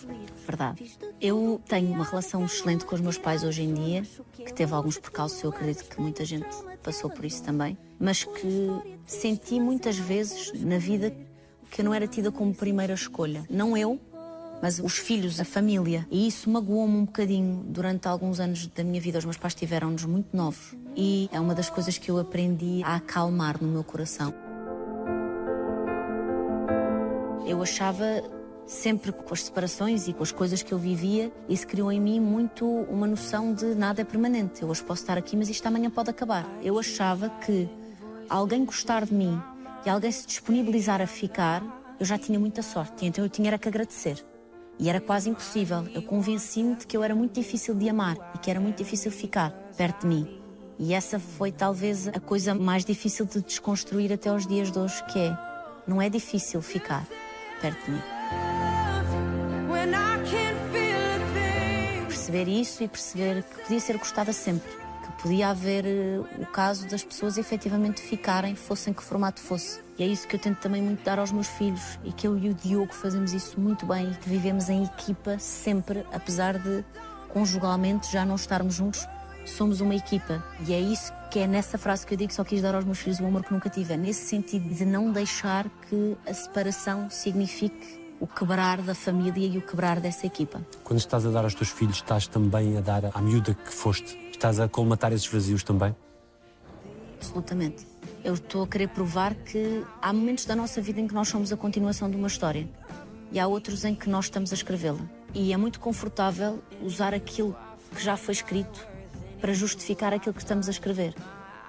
Verdade. Eu tenho uma relação excelente com os meus pais hoje em dia, que teve alguns percalços, eu acredito que muita gente passou por isso também, mas que senti muitas vezes na vida que eu não era tida como primeira escolha. Não eu, mas os filhos, a família. E isso magoou-me um bocadinho durante alguns anos da minha vida. Os meus pais tiveram-nos muito novos. E é uma das coisas que eu aprendi a acalmar no meu coração. Eu achava sempre com as separações e com as coisas que eu vivia, isso criou em mim muito uma noção de nada é permanente. Eu hoje posso estar aqui, mas isto amanhã pode acabar. Eu achava que alguém gostar de mim e alguém se disponibilizar a ficar, eu já tinha muita sorte. Então eu tinha era que agradecer. E era quase impossível. Eu convenci-me de que eu era muito difícil de amar e que era muito difícil ficar perto de mim. E essa foi talvez a coisa mais difícil de desconstruir até aos dias de hoje, que é não é difícil ficar perto de mim. Perceber isso e perceber que podia ser gostada sempre. Que podia haver eh, o caso das pessoas efetivamente ficarem, fossem que formato fosse. E é isso que eu tento também muito dar aos meus filhos e que eu e o Diogo fazemos isso muito bem e que vivemos em equipa sempre, apesar de conjugalmente já não estarmos juntos, somos uma equipa. E é isso que é nessa frase que eu digo que só quis dar aos meus filhos o amor que nunca tive. É nesse sentido de não deixar que a separação signifique o quebrar da família e o quebrar dessa equipa. Quando estás a dar aos teus filhos, estás também a dar à miúda que foste. Estás a colmatar esses vazios também. Absolutamente. Eu estou a querer provar que há momentos da nossa vida em que nós somos a continuação de uma história e há outros em que nós estamos a escrevê-la. E é muito confortável usar aquilo que já foi escrito para justificar aquilo que estamos a escrever.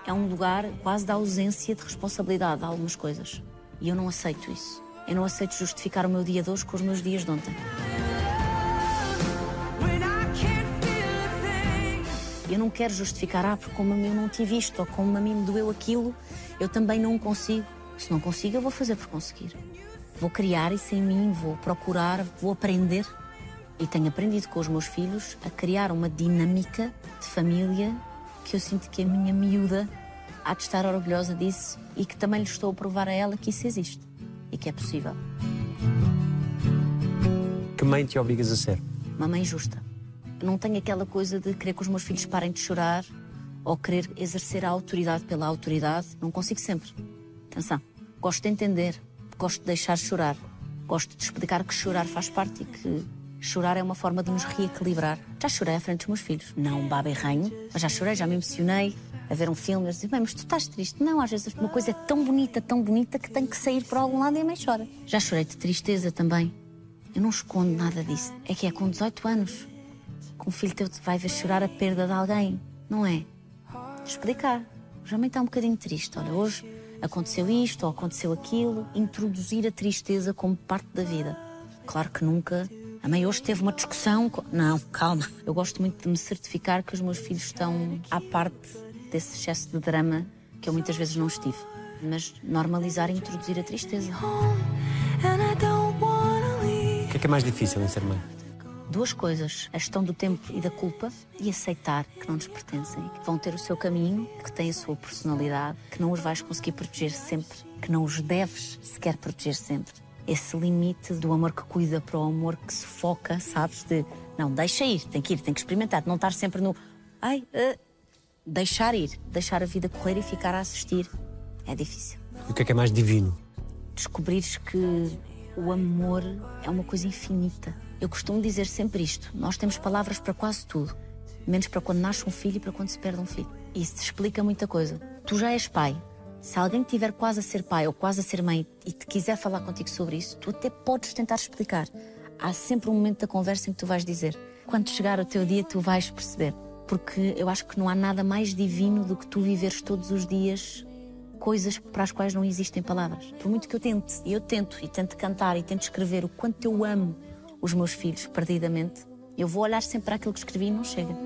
É um lugar quase da ausência de responsabilidade a algumas coisas. E eu não aceito isso. Eu não aceito justificar o meu dia de hoje com os meus dias de ontem. Eu não quero justificar, ah, porque como a mim eu não tive isto, ou como a mim me doeu aquilo, eu também não consigo. Se não consigo, eu vou fazer por conseguir. Vou criar isso em mim, vou procurar, vou aprender. E tenho aprendido com os meus filhos a criar uma dinâmica de família que eu sinto que a minha miúda há de estar orgulhosa disso e que também lhe estou a provar a ela que isso existe e que é possível. Que mãe te obrigas a ser? uma mãe justa. Não tenho aquela coisa de querer que os meus filhos parem de chorar ou querer exercer a autoridade pela autoridade. Não consigo sempre. Atenção. Gosto de entender, gosto de deixar chorar, gosto de explicar que chorar faz parte e que chorar é uma forma de nos reequilibrar. Já chorei à frente dos meus filhos. Não baba e ranho, mas já chorei, já me emocionei a ver um filme. Eles mas tu estás triste. Não, às vezes uma coisa é tão bonita, tão bonita que tem que sair por algum lado e a mãe chora. Já chorei de tristeza também. Eu não escondo nada disso. É que é com 18 anos que um filho teu te vai ver chorar a perda de alguém, não é? Explicar. Já mãe está um bocadinho triste. Olha, hoje aconteceu isto ou aconteceu aquilo. Introduzir a tristeza como parte da vida. Claro que nunca. A mãe hoje teve uma discussão. com- Não, calma. Eu gosto muito de me certificar que os meus filhos estão à parte desse excesso de drama que eu muitas vezes não estive. Mas normalizar e introduzir a tristeza. O que é que é mais difícil em ser mãe? duas coisas: a gestão do tempo e da culpa e aceitar que não nos pertencem, que vão ter o seu caminho, que têm a sua personalidade, que não os vais conseguir proteger sempre, que não os deves sequer proteger sempre. Esse limite do amor que cuida para o amor que se foca, sabes? De não, deixa ir, tem que ir, tem que experimentar, não estar sempre no ai, ah", deixar ir, deixar a vida correr e ficar a assistir. É difícil E o que é que é mais divino? descobrires que o amor é uma coisa infinita. Eu costumo dizer sempre isto: nós temos palavras para quase tudo, menos para quando nasce um filho e para quando se perde um filho. Isso te explica muita coisa. Tu já és pai. Se alguém tiver quase a ser pai ou quase a ser mãe e te quiser falar contigo sobre isso, tu até podes tentar explicar. Há sempre um momento da conversa em que tu vais dizer. Quando chegar o teu dia, tu vais perceber. Porque eu acho que não há nada mais divino do que tu viveres todos os dias coisas para as quais não existem palavras. Por muito que eu tente, e eu tento, e tento cantar, e tento escrever o quanto eu amo os meus filhos perdidamente, eu vou olhar sempre para aquilo que escrevi e não chega.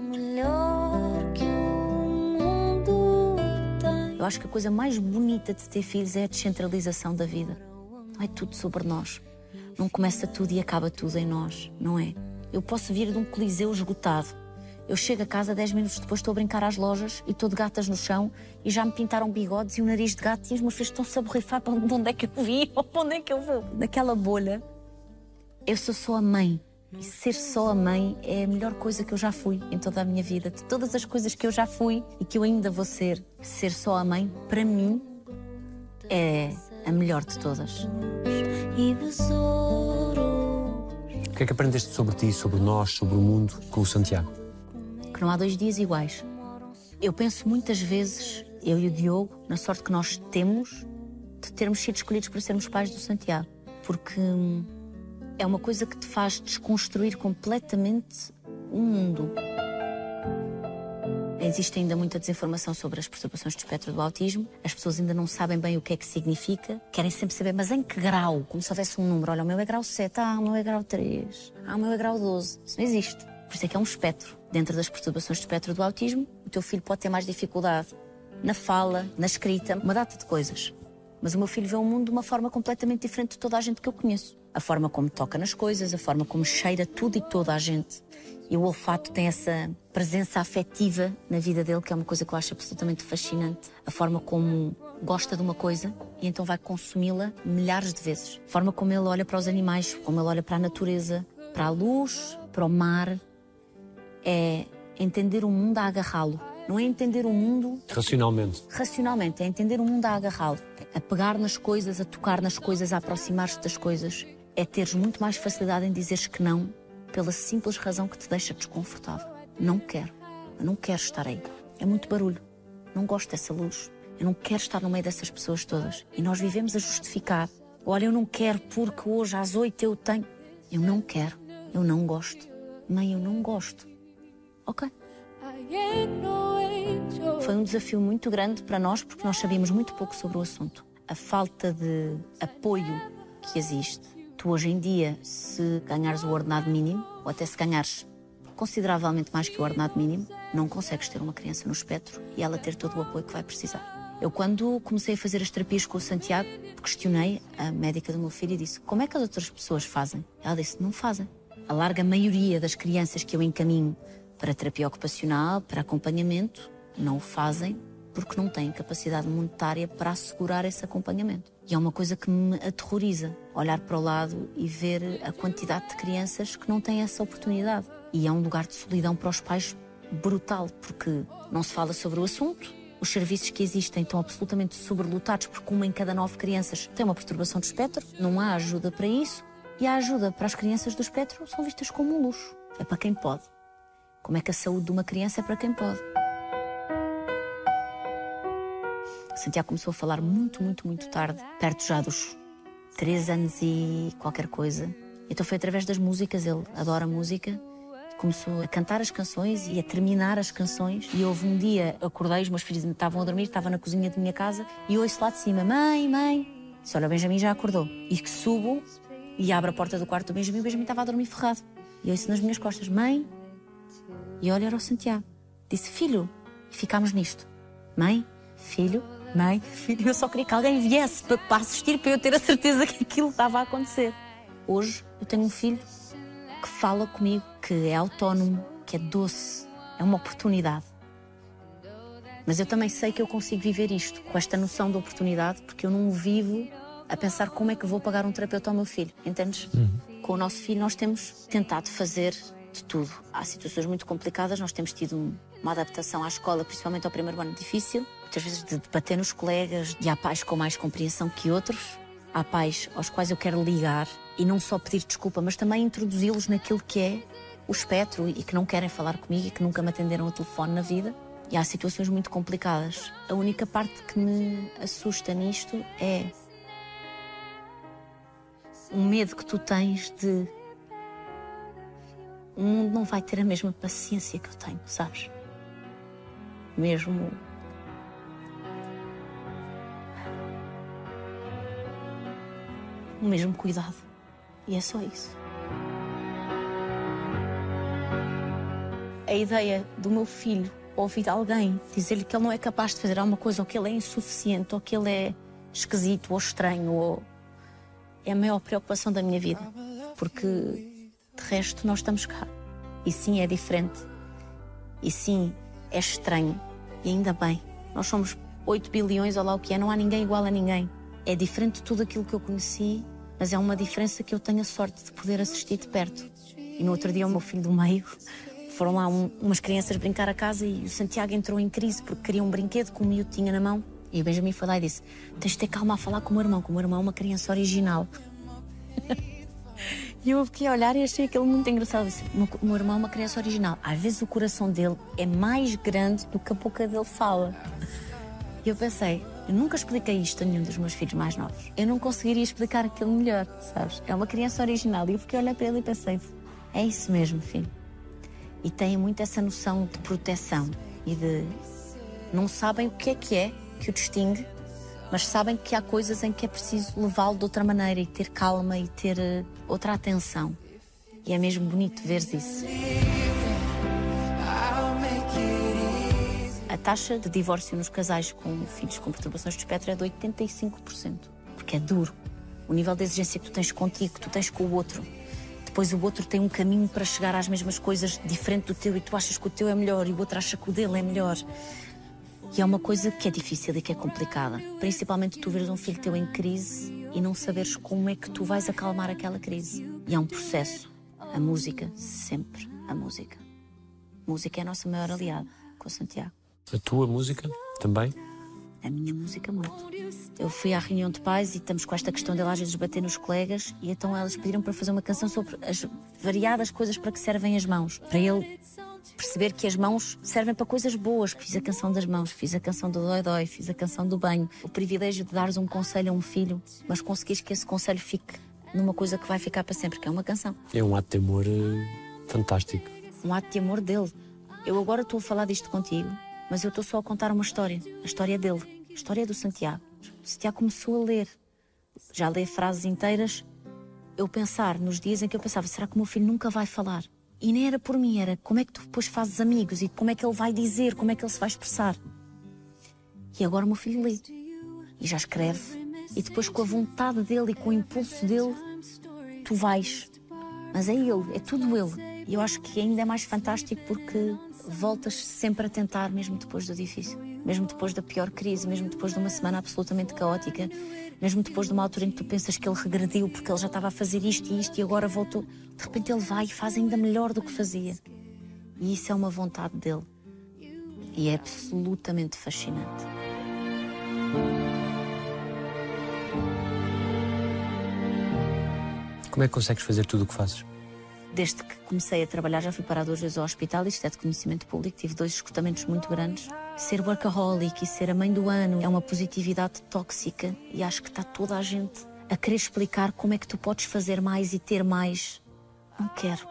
Eu acho que a coisa mais bonita de ter filhos é a descentralização da vida. Não é tudo sobre nós. Não começa tudo e acaba tudo em nós, não é? Eu posso vir de um coliseu esgotado. Eu chego a casa 10 minutos depois, estou a brincar às lojas e estou de gatas no chão e já me pintaram bigodes e o nariz de gato e os meus filhos estão-se a borrifar para onde é que eu vi ou [laughs] para onde é que eu vou. Naquela bolha, eu sou só a mãe. E ser só a mãe é a melhor coisa que eu já fui em toda a minha vida. De todas as coisas que eu já fui e que eu ainda vou ser, ser só a mãe, para mim, é a melhor de todas. E. O que é que aprendeste sobre ti, sobre nós, sobre o mundo com o Santiago? Que não há dois dias iguais. Eu penso muitas vezes, eu e o Diogo, na sorte que nós temos de termos sido escolhidos para sermos pais do Santiago. Porque hum, é uma coisa que te faz desconstruir completamente o mundo. Existe ainda muita desinformação sobre as perturbações do espectro do autismo. As pessoas ainda não sabem bem o que é que significa. Querem sempre saber, mas em que grau? Como se houvesse um número. Olha, o meu é grau 7, ah, o meu é grau 3, ah, o meu é grau 12. Isso não existe. Por isso é que é um espectro. Dentro das perturbações do espectro do autismo, o teu filho pode ter mais dificuldade na fala, na escrita, uma data de coisas. Mas o meu filho vê o mundo de uma forma completamente diferente de toda a gente que eu conheço. A forma como toca nas coisas, a forma como cheira tudo e toda a gente. E o olfato tem essa presença afetiva na vida dele, que é uma coisa que eu acho absolutamente fascinante. A forma como gosta de uma coisa e então vai consumi-la milhares de vezes. A forma como ele olha para os animais, como ele olha para a natureza, para a luz, para o mar. É entender o mundo a agarrá-lo. Não é entender o mundo Racionalmente. racionalmente, é entender o mundo a agarrá-lo, a pegar nas coisas, a tocar nas coisas, a aproximar-te das coisas. É teres muito mais facilidade em dizeres que não, pela simples razão que te deixa desconfortável. Não quero, eu não quero estar aí. É muito barulho, não gosto dessa luz. Eu não quero estar no meio dessas pessoas todas. E nós vivemos a justificar. Olha, eu não quero porque hoje às oito eu tenho. Eu não quero. Eu não gosto. Mãe, eu não gosto. Ok. Foi um desafio muito grande para nós porque nós sabíamos muito pouco sobre o assunto. A falta de apoio que existe. Tu hoje em dia, se ganhares o ordenado mínimo, ou até se ganhares consideravelmente mais que o ordenado mínimo, não consegues ter uma criança no espectro e ela ter todo o apoio que vai precisar. Eu, quando comecei a fazer as terapias com o Santiago, questionei a médica do meu filho e disse: Como é que as outras pessoas fazem? Ela disse: Não fazem. A larga maioria das crianças que eu encaminho para terapia ocupacional, para acompanhamento, não o fazem porque não têm capacidade monetária para assegurar esse acompanhamento. E é uma coisa que me aterroriza, olhar para o lado e ver a quantidade de crianças que não têm essa oportunidade. E é um lugar de solidão para os pais brutal, porque não se fala sobre o assunto, os serviços que existem estão absolutamente sobrelotados, porque uma em cada nove crianças tem uma perturbação do espectro, não há ajuda para isso, e a ajuda para as crianças do espectro são vistas como um luxo. É para quem pode. Como é que a saúde de uma criança é para quem pode? Santiago começou a falar muito, muito, muito tarde, perto já dos três anos e qualquer coisa. Então foi através das músicas, ele adora música. Começou a cantar as canções e a terminar as canções. E houve um dia, acordei, os meus filhos estavam a dormir, estava na cozinha de minha casa e ouço lá de cima: Mãe, mãe. Disse: Olha, o Benjamin já acordou. E que subo e abro a porta do quarto do Benjamin, o Benjamin estava a dormir ferrado. E ouço nas minhas costas: Mãe. E olha, era o Santiago. Disse: Filho. E ficámos nisto: Mãe, filho, mãe, filho. Eu só queria que alguém viesse para, para assistir, para eu ter a certeza que aquilo estava a acontecer. Hoje eu tenho um filho que fala comigo, que é autónomo, que é doce, é uma oportunidade. Mas eu também sei que eu consigo viver isto, com esta noção de oportunidade, porque eu não vivo a pensar como é que vou pagar um terapeuta ao meu filho, entendes? Com o nosso filho nós temos tentado fazer de tudo. Há situações muito complicadas, nós temos tido um- uma adaptação à escola, principalmente ao primeiro ano difícil, muitas vezes de debater nos colegas, de há pais com mais compreensão que outros, há pais aos quais eu quero ligar e não só pedir desculpa, mas também introduzi-los naquilo que é o espectro e que não querem falar comigo e que nunca me atenderam ao telefone na vida. E há situações muito complicadas. A única parte que me assusta nisto é o medo que tu tens de o mundo não vai ter a mesma paciência que eu tenho, sabes? Mesmo. O mesmo cuidado. E é só isso. A ideia do meu filho ouvir alguém dizer-lhe que ele não é capaz de fazer alguma coisa, ou que ele é insuficiente, ou que ele é esquisito, ou estranho, ou. É a maior preocupação da minha vida. Porque de resto, nós estamos cá. E sim, é diferente. E sim, é estranho. E ainda bem. Nós somos 8 bilhões, ou lá o que é, não há ninguém igual a ninguém. É diferente de tudo aquilo que eu conheci, mas é uma diferença que eu tenho a sorte de poder assistir de perto. E no outro dia, o meu filho do meio, foram lá um- umas crianças brincar a casa e o Santiago entrou em crise porque queria um brinquedo que o miúdo tinha na mão. E o Benjamin foi lá e disse: Tens de ter calma a falar com o meu irmão, que o meu irmão é uma criança original. [laughs] E eu fiquei a olhar e achei aquilo muito engraçado. Disse, o meu, meu irmão é uma criança original. Às vezes o coração dele é mais grande do que a boca dele fala. E eu pensei, eu nunca expliquei isto a nenhum dos meus filhos mais novos. Eu não conseguiria explicar aquilo melhor, sabes? É uma criança original. E eu fiquei a olhar para ele e pensei, é isso mesmo, filho. E têm muito essa noção de proteção e de. Não sabem o que é que é que o distingue, mas sabem que há coisas em que é preciso levá-lo de outra maneira e ter calma e ter eh, outra atenção. E é mesmo bonito ver isso. A taxa de divórcio nos casais com filhos com perturbações de espectro é de 85%, porque é duro. O nível de exigência que tu tens contigo, que tu tens com o outro. Depois o outro tem um caminho para chegar às mesmas coisas diferente do teu e tu achas que o teu é melhor e o outro acha que o dele é melhor. E é uma coisa que é difícil e que é complicada. Principalmente tu veres um filho teu em crise e não saberes como é que tu vais acalmar aquela crise. E é um processo. A música, sempre a música. Música é a nossa maior aliada, com o Santiago. A tua música também? A minha música muito. Eu fui à reunião de pais e estamos com esta questão dele às vezes bater nos colegas e então elas pediram para fazer uma canção sobre as variadas coisas para que servem as mãos. Para ele perceber que as mãos servem para coisas boas. Fiz a canção das mãos, fiz a canção do Dói Dói, fiz a canção do banho. O privilégio de dares um conselho a um filho, mas conseguires que esse conselho fique numa coisa que vai ficar para sempre, que é uma canção. É um ato de amor eh, fantástico. Um ato de amor dele. Eu agora estou a falar disto contigo, mas eu estou só a contar uma história. A história dele. A história do Santiago. O Santiago começou a ler. Já lê frases inteiras. Eu pensar nos dias em que eu pensava, será que o meu filho nunca vai falar? E nem era por mim, era como é que tu depois fazes amigos e como é que ele vai dizer, como é que ele se vai expressar. E agora o meu filho lê. E já escreve. E depois com a vontade dele e com o impulso dele, tu vais. Mas é ele, é tudo ele. E eu acho que ainda é mais fantástico porque voltas sempre a tentar, mesmo depois do difícil. Mesmo depois da pior crise, mesmo depois de uma semana absolutamente caótica, mesmo depois de uma altura em que tu pensas que ele regrediu porque ele já estava a fazer isto e isto e agora voltou. De repente ele vai e faz ainda melhor do que fazia. E isso é uma vontade dele. E é absolutamente fascinante. Como é que consegues fazer tudo o que fazes? Desde que comecei a trabalhar, já fui parar duas vezes ao hospital, isto é de conhecimento público, tive dois escutamentos muito grandes. Ser workaholic e ser a mãe do ano é uma positividade tóxica e acho que está toda a gente a querer explicar como é que tu podes fazer mais e ter mais. Não quero.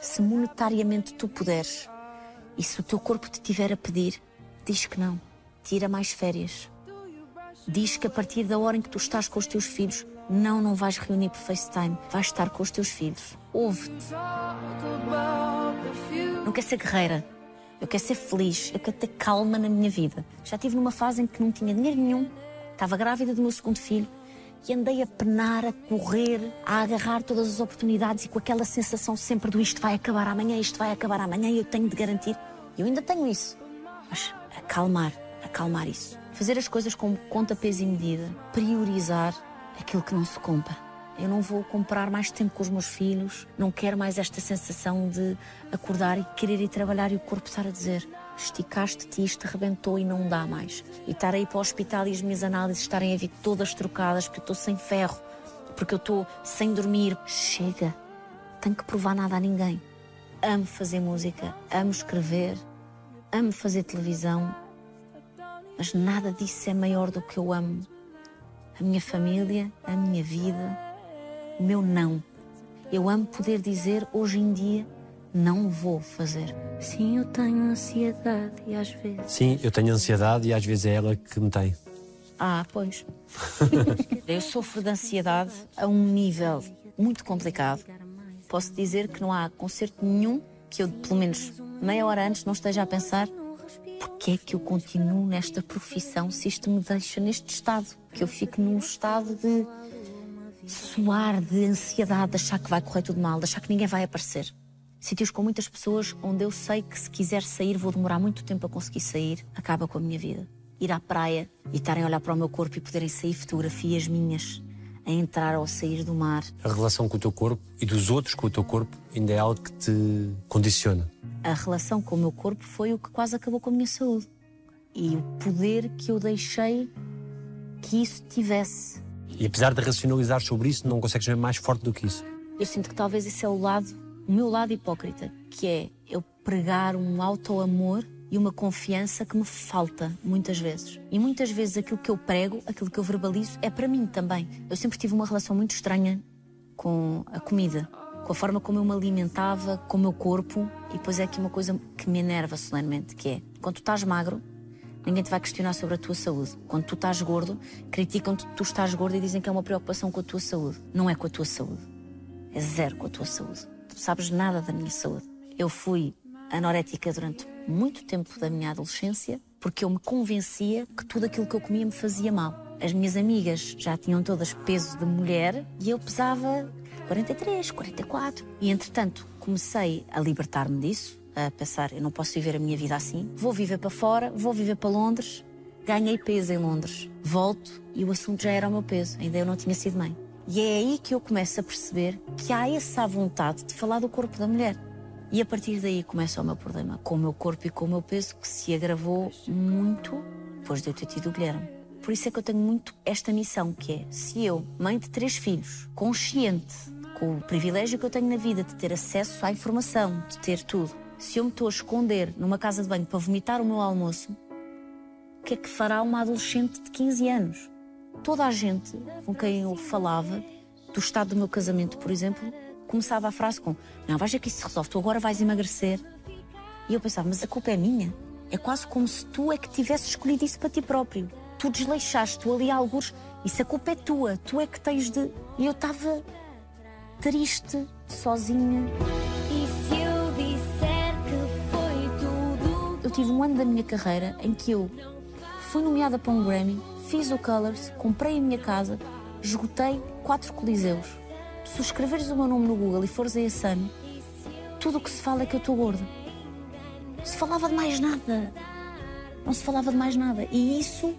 Se monetariamente tu puderes e se o teu corpo te tiver a pedir, diz que não. Tira mais férias. Diz que a partir da hora em que tu estás com os teus filhos, não, não vais reunir por FaceTime, vais estar com os teus filhos. Ouve-te. Não quero ser guerreira. Eu quero ser feliz. Eu quero ter calma na minha vida. Já estive numa fase em que não tinha dinheiro nenhum. Estava grávida do meu segundo filho. E andei a penar, a correr, a agarrar todas as oportunidades e com aquela sensação sempre do isto vai acabar amanhã, isto vai acabar amanhã e eu tenho de garantir. Eu ainda tenho isso. Mas acalmar, acalmar isso. Fazer as coisas com conta, peso e medida. Priorizar aquilo que não se compra. Eu não vou comprar mais tempo com os meus filhos, não quero mais esta sensação de acordar e querer ir trabalhar e o corpo estar a dizer esticaste-te isto arrebentou e não dá mais. E estar aí para o hospital e as minhas análises estarem a vir todas trocadas porque eu estou sem ferro, porque eu estou sem dormir. Chega, tenho que provar nada a ninguém. Amo fazer música, amo escrever, amo fazer televisão, mas nada disso é maior do que eu amo a minha família, a minha vida, o meu não. Eu amo poder dizer hoje em dia não vou fazer. Sim, eu tenho ansiedade e às vezes. Sim, eu tenho ansiedade e às vezes é ela que me tem. Ah, pois. [laughs] eu sofro de ansiedade a um nível muito complicado. Posso dizer que não há concerto nenhum que eu, pelo menos meia hora antes, não esteja a pensar porque é que eu continuo nesta profissão se isto me deixa neste estado? Que eu fico num estado de suar, de ansiedade, de achar que vai correr tudo mal, de achar que ninguém vai aparecer. Sítios com muitas pessoas onde eu sei que se quiser sair vou demorar muito tempo a conseguir sair, acaba com a minha vida. Ir à praia e estarem a olhar para o meu corpo e poderem sair fotografias minhas a entrar ou a sair do mar. A relação com o teu corpo e dos outros com o teu corpo ainda é algo que te condiciona. A relação com o meu corpo foi o que quase acabou com a minha saúde. E o poder que eu deixei que isso tivesse. E apesar de racionalizar sobre isso, não consegues ver mais forte do que isso. Eu sinto que talvez esse é o lado, o meu lado hipócrita, que é eu pregar um auto-amor e uma confiança que me falta muitas vezes. E muitas vezes aquilo que eu prego, aquilo que eu verbalizo, é para mim também. Eu sempre tive uma relação muito estranha com a comida, com a forma como eu me alimentava, com o meu corpo. E depois é aqui uma coisa que me enerva solenemente, que é quando tu estás magro, ninguém te vai questionar sobre a tua saúde. Quando tu estás gordo, criticam-te tu estás gordo e dizem que é uma preocupação com a tua saúde. Não é com a tua saúde. É zero com a tua saúde. Tu sabes nada da minha saúde. Eu fui anorética durante muito tempo da minha adolescência porque eu me convencia que tudo aquilo que eu comia me fazia mal. As minhas amigas já tinham todas peso de mulher e eu pesava 43, 44. E entretanto comecei a libertar-me disso, a pensar: eu não posso viver a minha vida assim, vou viver para fora, vou viver para Londres. Ganhei peso em Londres, volto e o assunto já era o meu peso, ainda eu não tinha sido mãe. E é aí que eu começo a perceber que há essa vontade de falar do corpo da mulher. E a partir daí começa o meu problema com o meu corpo e com o meu peso, que se agravou muito depois de eu ter tido o Guilherme. Por isso é que eu tenho muito esta missão, que é, se eu, mãe de três filhos, consciente com o privilégio que eu tenho na vida de ter acesso à informação, de ter tudo, Se eu me estou a esconder numa casa de banho para vomitar o meu almoço, o que é que fará uma adolescente de 15 anos? Toda a gente com quem eu falava, do estado do meu casamento, por exemplo, começava a frase com: Não, vais ver que isso se resolve, tu agora vais emagrecer. E eu pensava, mas a culpa é minha. É quase como se tu é que tivesses escolhido isso para ti próprio. Tu desleixaste, tu ali alguns. Isso a culpa é tua, tu é que tens de. E eu estava triste, sozinha. Tive um ano da minha carreira em que eu fui nomeada para um Grammy, fiz o Colors, comprei a minha casa, esgotei quatro coliseus. Se escreveres o meu nome no Google e fores a esse ano, tudo o que se fala é que eu estou gorda. Não se falava de mais nada. Não se falava de mais nada. E isso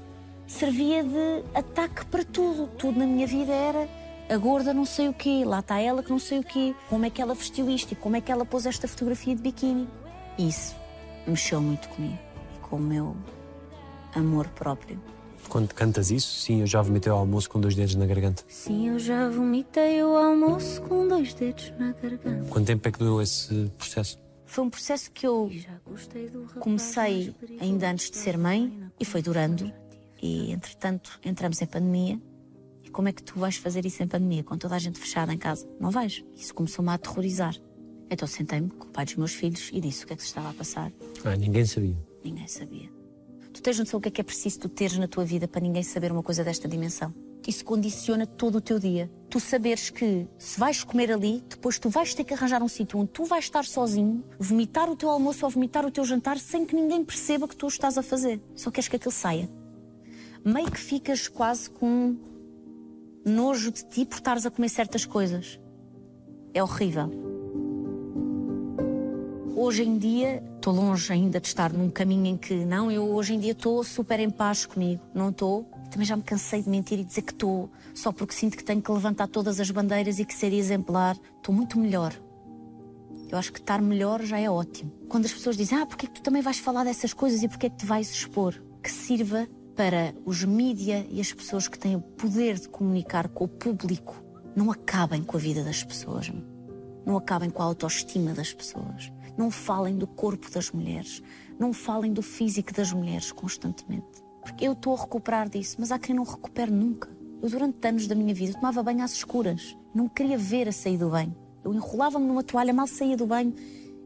servia de ataque para tudo. Tudo na minha vida era a gorda não sei o quê, lá está ela que não sei o quê, como é que ela vestiu isto e como é que ela pôs esta fotografia de biquíni. Isso mexeu muito comigo e com o meu amor próprio. Quando cantas isso, sim, eu já vomitei o almoço com dois dedos na garganta. Sim, eu já vomitei o almoço com dois dedos na garganta. Quanto tempo é que durou esse processo? Foi um processo que eu comecei ainda antes de ser mãe e foi durando. E entretanto entramos em pandemia. E como é que tu vais fazer isso em pandemia, com toda a gente fechada em casa? Não vais. Isso começou-me a aterrorizar. Então sentei-me com o pai dos meus filhos e disse o que é que se estava a passar. Ah, ninguém sabia. Ninguém sabia. Tu tens noção o que é que é preciso tu teres na tua vida para ninguém saber uma coisa desta dimensão? Isso condiciona todo o teu dia. Tu saberes que se vais comer ali, depois tu vais ter que arranjar um sítio onde tu vais estar sozinho, vomitar o teu almoço ou vomitar o teu jantar sem que ninguém perceba que tu o estás a fazer. Só queres que aquilo saia. Meio que ficas quase com nojo de ti por estares a comer certas coisas. É horrível. Hoje em dia, estou longe ainda de estar num caminho em que não, eu hoje em dia estou super em paz comigo. Não estou. Também já me cansei de mentir e dizer que estou, só porque sinto que tenho que levantar todas as bandeiras e que ser exemplar. Estou muito melhor. Eu acho que estar melhor já é ótimo. Quando as pessoas dizem, ah, porque é que tu também vais falar dessas coisas e porque é que te vais expor? Que sirva para os mídia e as pessoas que têm o poder de comunicar com o público não acabem com a vida das pessoas. Não acabem com a autoestima das pessoas. Não falem do corpo das mulheres. Não falem do físico das mulheres constantemente. Porque eu estou a recuperar disso, mas há quem não recupere nunca. Eu, durante anos da minha vida, tomava banho às escuras. Não queria ver a sair do banho. Eu enrolava-me numa toalha, mal saía do banho.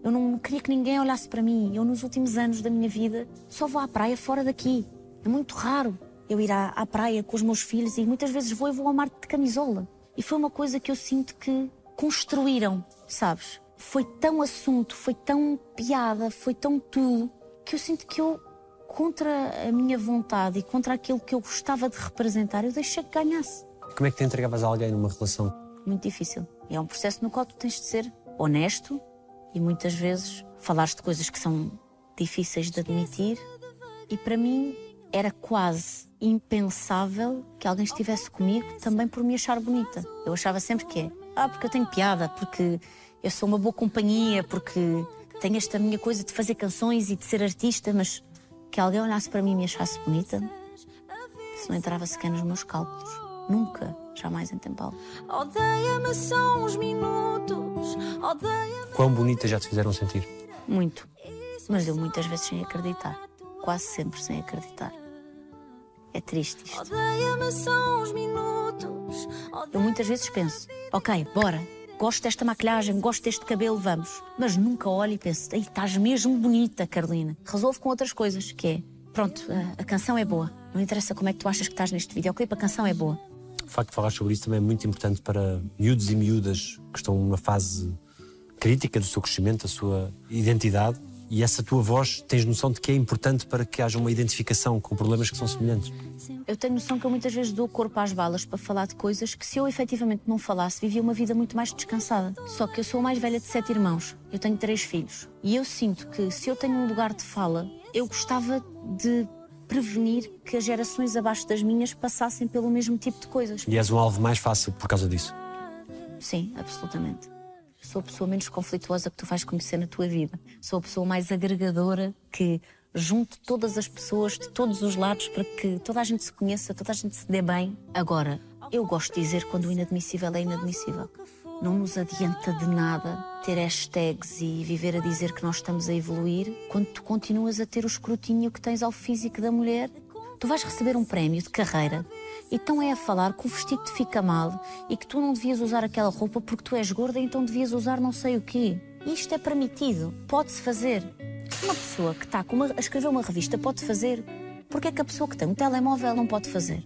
Eu não queria que ninguém olhasse para mim. Eu, nos últimos anos da minha vida, só vou à praia fora daqui. É muito raro eu ir à, à praia com os meus filhos e muitas vezes vou e vou ao mar de camisola. E foi uma coisa que eu sinto que construíram, sabes? Foi tão assunto, foi tão piada, foi tão tudo, que eu sinto que eu, contra a minha vontade e contra aquilo que eu gostava de representar, eu deixei que ganhasse. Como é que te entregavas a alguém numa relação? Muito difícil. É um processo no qual tu tens de ser honesto e muitas vezes falar de coisas que são difíceis de admitir. E para mim era quase impensável que alguém estivesse comigo também por me achar bonita. Eu achava sempre que é, ah, porque eu tenho piada, porque eu sou uma boa companhia, porque tenho esta minha coisa de fazer canções e de ser artista, mas que alguém olhasse para mim e me achasse bonita, isso não entrava sequer nos meus cálculos. Nunca, jamais em tempo algum. Odeia-me só uns minutos. Odeia-me. Quão bonita já te fizeram sentir? Muito. Mas eu muitas vezes sem acreditar. Quase sempre sem acreditar. É triste isto. Odeia-me só uns minutos. Eu muitas vezes penso, ok, bora, gosto desta maquilhagem, gosto deste cabelo, vamos. Mas nunca olho e penso, ei, estás mesmo bonita, Carolina. Resolvo com outras coisas, que é, pronto, a, a canção é boa. Não interessa como é que tu achas que estás neste videoclipe, a canção é boa. O facto de falar sobre isso também é muito importante para miúdos e miúdas que estão numa fase crítica do seu crescimento, da sua identidade. E essa tua voz, tens noção de que é importante para que haja uma identificação com problemas que são semelhantes. Eu tenho noção que eu muitas vezes dou corpo às balas para falar de coisas que, se eu efetivamente não falasse, vivia uma vida muito mais descansada. Só que eu sou a mais velha de sete irmãos, eu tenho três filhos. E eu sinto que, se eu tenho um lugar de fala, eu gostava de prevenir que as gerações abaixo das minhas passassem pelo mesmo tipo de coisas. E és um alvo mais fácil por causa disso. Sim, absolutamente. Sou a pessoa menos conflituosa que tu vais conhecer na tua vida. Sou a pessoa mais agregadora que junte todas as pessoas de todos os lados para que toda a gente se conheça, toda a gente se dê bem. Agora, eu gosto de dizer quando o inadmissível é inadmissível. não nos adianta de nada ter hashtags e viver a dizer que nós estamos a evoluir quando tu continuas a ter o escrutínio que tens ao físico da mulher. Tu vais receber um prémio de carreira então é a falar que o vestido te fica mal e que tu não devias usar aquela roupa porque tu és gorda, então devias usar não sei o quê. Isto é permitido, pode-se fazer. Uma pessoa que está uma- a escrever uma revista pode fazer, porque é que a pessoa que tem um telemóvel não pode fazer?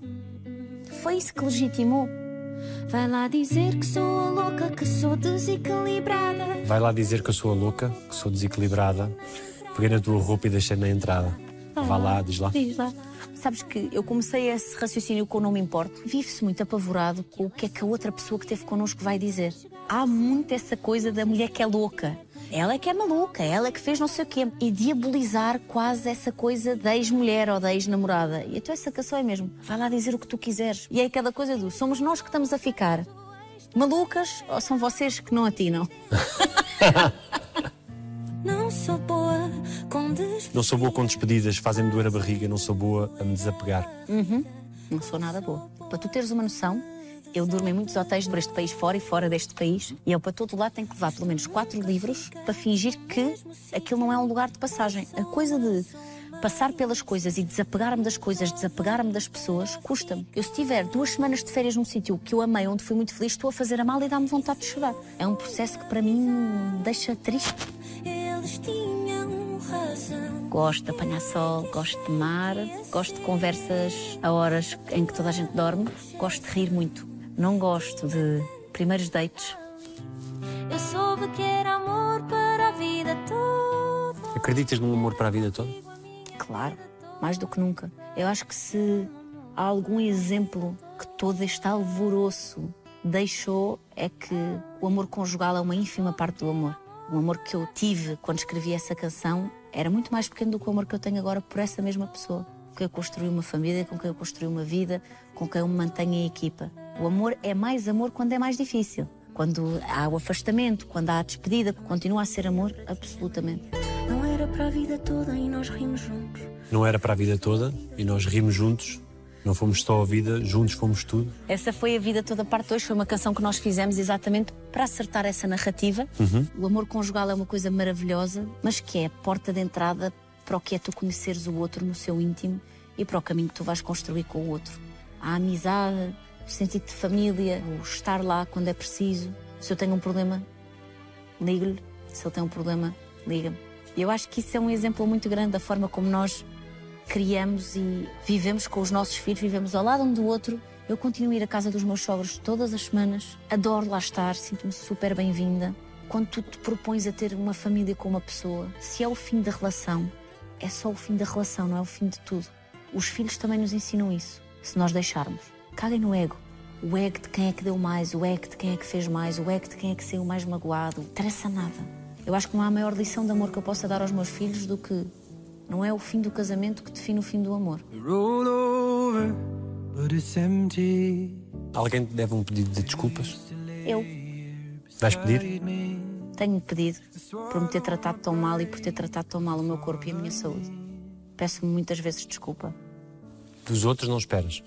Foi isso que legitimou. Vai lá dizer que sou a louca, que sou desequilibrada. Vai lá dizer que eu sou a louca, que sou desequilibrada. Peguei na tua roupa e deixei na entrada. Vá lá, diz lá. Diz lá. Sabes que eu comecei esse raciocínio com o não me importo. Vive-se muito apavorado com o que é que a outra pessoa que esteve connosco vai dizer. Há muito essa coisa da mulher que é louca. Ela é que é maluca, ela é que fez não sei o quê. E diabolizar quase essa coisa da ex-mulher ou da ex-namorada. E então essa canção é mesmo. Vai lá dizer o que tu quiseres. E é aquela coisa do somos nós que estamos a ficar malucas ou são vocês que não atinam? [laughs] Não sou boa. Não sou boa com despedidas, fazem-me doer a barriga, não sou boa a me desapegar. Não sou nada boa. Para tu teres uma noção, eu durmo em muitos hotéis por este país fora e fora deste país e eu para todo lado tenho que levar pelo menos quatro livros para fingir que aquilo não é um lugar de passagem. A coisa de passar pelas coisas e desapegar-me das coisas, desapegar-me das pessoas, custa-me. Eu se tiver duas semanas de férias num sítio que eu amei, onde fui muito feliz, estou a fazer a mala e dá-me vontade de chorar. É um processo que para mim me deixa triste. Eles tinham. Gosto de apanhar sol, gosto de mar, gosto de conversas a horas em que toda a gente dorme, gosto de rir muito. Não gosto de primeiros dates. Eu soube que era amor para a vida toda. Acreditas num amor para a vida toda? Claro, mais do que nunca. Eu acho que se há algum exemplo que todo este alvoroço deixou é que o amor conjugal é uma ínfima parte do amor. O amor que eu tive quando escrevi essa canção era muito mais pequeno do que o amor que eu tenho agora por essa mesma pessoa. Com quem eu construí uma família, com quem eu construí uma vida, com quem eu me mantenho em equipa. O amor é mais amor quando é mais difícil. Quando há o afastamento, quando há a despedida, continua a ser amor, absolutamente. Não era para a vida toda e nós rimos juntos. Não era para a vida toda e nós rimos juntos. Não fomos só a vida, juntos fomos tudo. Essa foi a vida toda parte 2, foi uma canção que nós fizemos exatamente para acertar essa narrativa. O amor conjugal é uma coisa maravilhosa, mas que é a porta de entrada para o que é tu conheceres o outro no seu íntimo e para o caminho que tu vais construir com o outro. A amizade, o sentido de família, o estar lá quando é preciso. Se eu tenho um problema, ligo-lhe. Se ele tem um problema, liga-me. E eu acho que isso é um exemplo muito grande da forma como nós criamos e vivemos com os nossos filhos, vivemos ao lado um do outro. Eu continuo a ir à casa dos meus sogros todas as semanas, adoro lá estar, sinto-me super bem-vinda. Quando tu te propões a ter uma família com uma pessoa, se é o fim da relação, é só o fim da relação, não é o fim de tudo. Os filhos também nos ensinam isso, se nós deixarmos. Caguem no ego. O ego de quem é que deu mais, o ego de quem é que fez mais, o ego de quem é que saiu mais magoado. Interessa nada. Eu acho que não há maior lição de amor que eu possa dar aos meus filhos do que não é o fim do casamento que define o fim do amor. Alguém te deve um pedido de desculpas? Eu Vais pedir? tenho pedido por me ter tratado tão mal e por ter tratado tão mal o meu corpo e a minha saúde. Peço-me muitas vezes desculpa. Dos outros não esperas.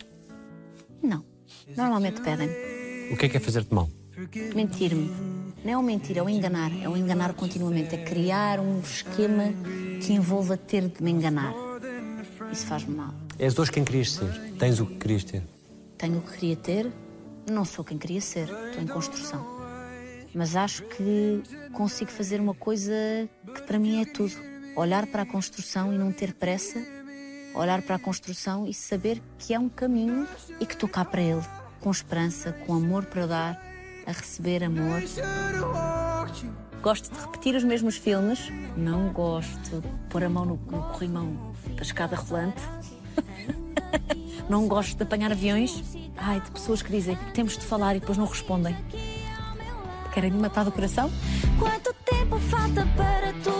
Não. Normalmente pedem-me. O que é que é fazer-te mal? Mentir-me. Não é o mentir, é o enganar. É o enganar continuamente. É criar um esquema que envolva ter de me enganar. Isso faz-me mal. És hoje quem querias ser. Tens o que querias ter. Tenho o que queria ter, não sou quem queria ser. Estou em construção. Mas acho que consigo fazer uma coisa que para mim é tudo. Olhar para a construção e não ter pressa. Olhar para a construção e saber que é um caminho e que estou cá para ele. Com esperança, com amor para dar, a receber amor. Gosto de repetir os mesmos filmes. Não gosto de pôr a mão no, no corrimão da escada rolante. [laughs] não gosto de apanhar aviões. Ai, de pessoas que dizem temos de falar e depois não respondem. Querem me matar do coração? Quanto tempo falta para tu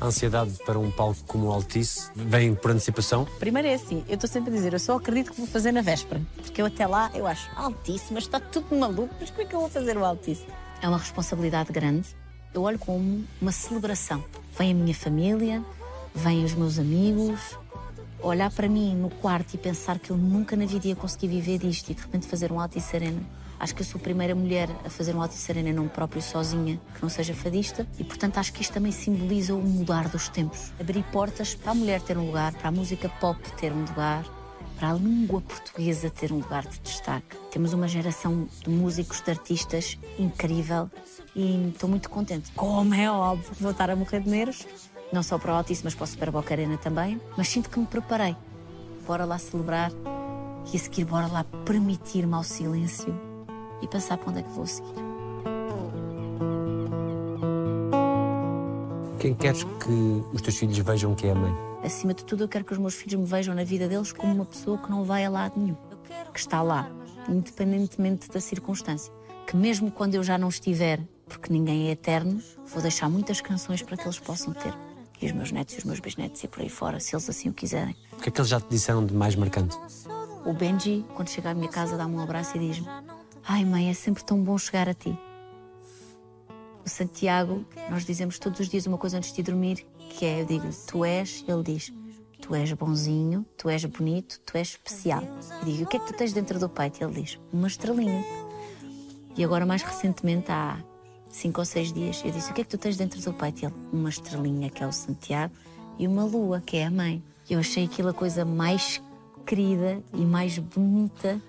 A ansiedade para um palco como o Altice vem por antecipação. Primeiro é assim, eu estou sempre a dizer, eu só acredito que vou fazer na véspera. Porque eu até lá, eu acho altíssimo, mas está tudo maluco, mas como é que eu vou fazer o altíssimo? É uma responsabilidade grande. Eu olho como uma celebração. Vem a minha família, vêm os meus amigos, olhar para mim no quarto e pensar que eu nunca na vida ia conseguir viver disto e de repente fazer um Altice Arena. Acho que eu sou a primeira mulher a fazer um Altice Arena em nome próprio sozinha, que não seja fadista, e portanto acho que isto também simboliza o mudar dos tempos. Abrir portas para a mulher ter um lugar, para a música pop ter um lugar, para a língua portuguesa ter um lugar de destaque. Temos uma geração de músicos, de artistas incrível e estou muito contente. Como é óbvio, vou estar a morrer de nervos, não só para o Altice, mas para o Super Boca Arena também, mas sinto que me preparei. Bora lá celebrar e a seguir bora lá permitir-me ao silêncio e pensar para onde é que vou seguir. Quem queres que os teus filhos vejam que é a mãe? Acima de tudo, eu quero que os meus filhos me vejam na vida deles como uma pessoa que não vai a lado nenhum, que está lá, independentemente da circunstância. Que mesmo quando eu já não estiver, porque ninguém é eterno, vou deixar muitas canções para que eles possam ter. E os meus netos e os meus bisnetos e por aí fora, se eles assim o quiserem. O que é que eles já te disseram de mais marcante? O Benji, quando chega à minha casa, dá-me um abraço e diz-me: Ai, mãe, é sempre tão bom chegar a ti. O Santiago, nós dizemos todos os dias uma coisa antes de dormir, que é: eu digo, tu és, ele diz, tu és bonzinho, tu és bonito, tu és especial. Eu digo, o que é que tu tens dentro do peito? Ele diz, uma estrelinha. E agora, mais recentemente, há cinco ou seis dias, eu disse, o que é que tu tens dentro do peito? Ele, uma estrelinha, que é o Santiago, e uma lua, que é a mãe. Eu achei aquilo a coisa mais querida e mais bonita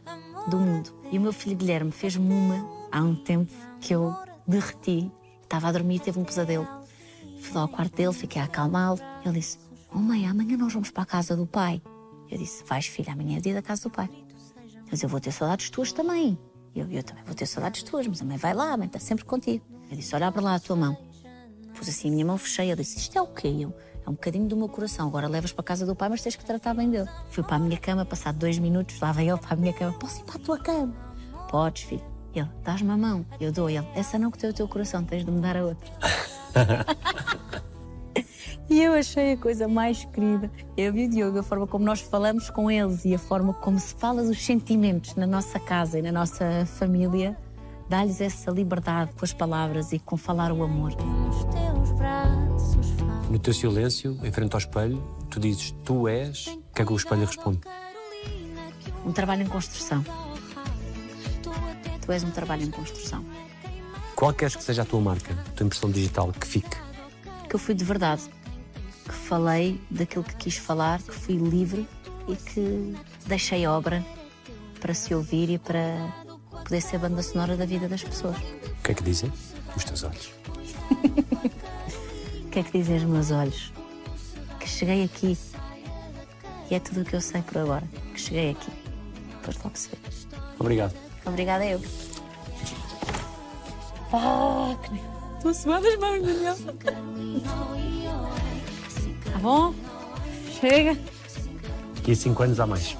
do mundo. E o meu filho Guilherme fez-me uma há um tempo que eu derreti. Estava a dormir, teve um pesadelo. Fui lá ao quarto dele, fiquei a acalmá-lo. Ele disse: Oh mãe, amanhã nós vamos para a casa do pai. Eu disse: Vais, filha, amanhã é dia da casa do pai. Mas eu vou ter saudades tuas também. Eu, eu também vou ter saudades tuas, mas a mãe vai lá, a mãe está sempre contigo. Eu disse: Olha, abre lá a tua mão. Pus assim a minha mão, fechei. Ele disse: Isto é o quê? Eu, é um bocadinho do meu coração. Agora levas para a casa do pai, mas tens que tratar bem dele. Fui para a minha cama, passado dois minutos, lá veio ele para a minha cama. Posso ir para a tua cama? Podes, filho. Ele, dás-me a mão. Eu dou ele. Essa não que tem o teu coração, tens de me dar a outra. [laughs] e eu achei a coisa mais querida. Eu e o Diogo, a forma como nós falamos com eles e a forma como se fala os sentimentos na nossa casa e na nossa família, dá-lhes essa liberdade com as palavras e com falar o amor. Nos teus braços. No teu silêncio, em frente ao espelho, tu dizes tu és, o que é que o espelho responde? Um trabalho em construção. Tu és um trabalho em construção. Qual queres que seja a tua marca, a tua impressão digital, que fique? Que eu fui de verdade. Que falei daquilo que quis falar, que fui livre e que deixei obra para se ouvir e para poder ser banda sonora da vida das pessoas. O que é que dizem? Os teus olhos. [laughs] O que é que dizem os meus olhos? Que cheguei aqui. E é tudo o que eu sei por agora. Que cheguei aqui. Depois logo se vê. Obrigado. Obrigada eu. Ah, que... Estou suando as mãos, Daniel. Tá bom? Chega. Daqui a cinco anos há mais.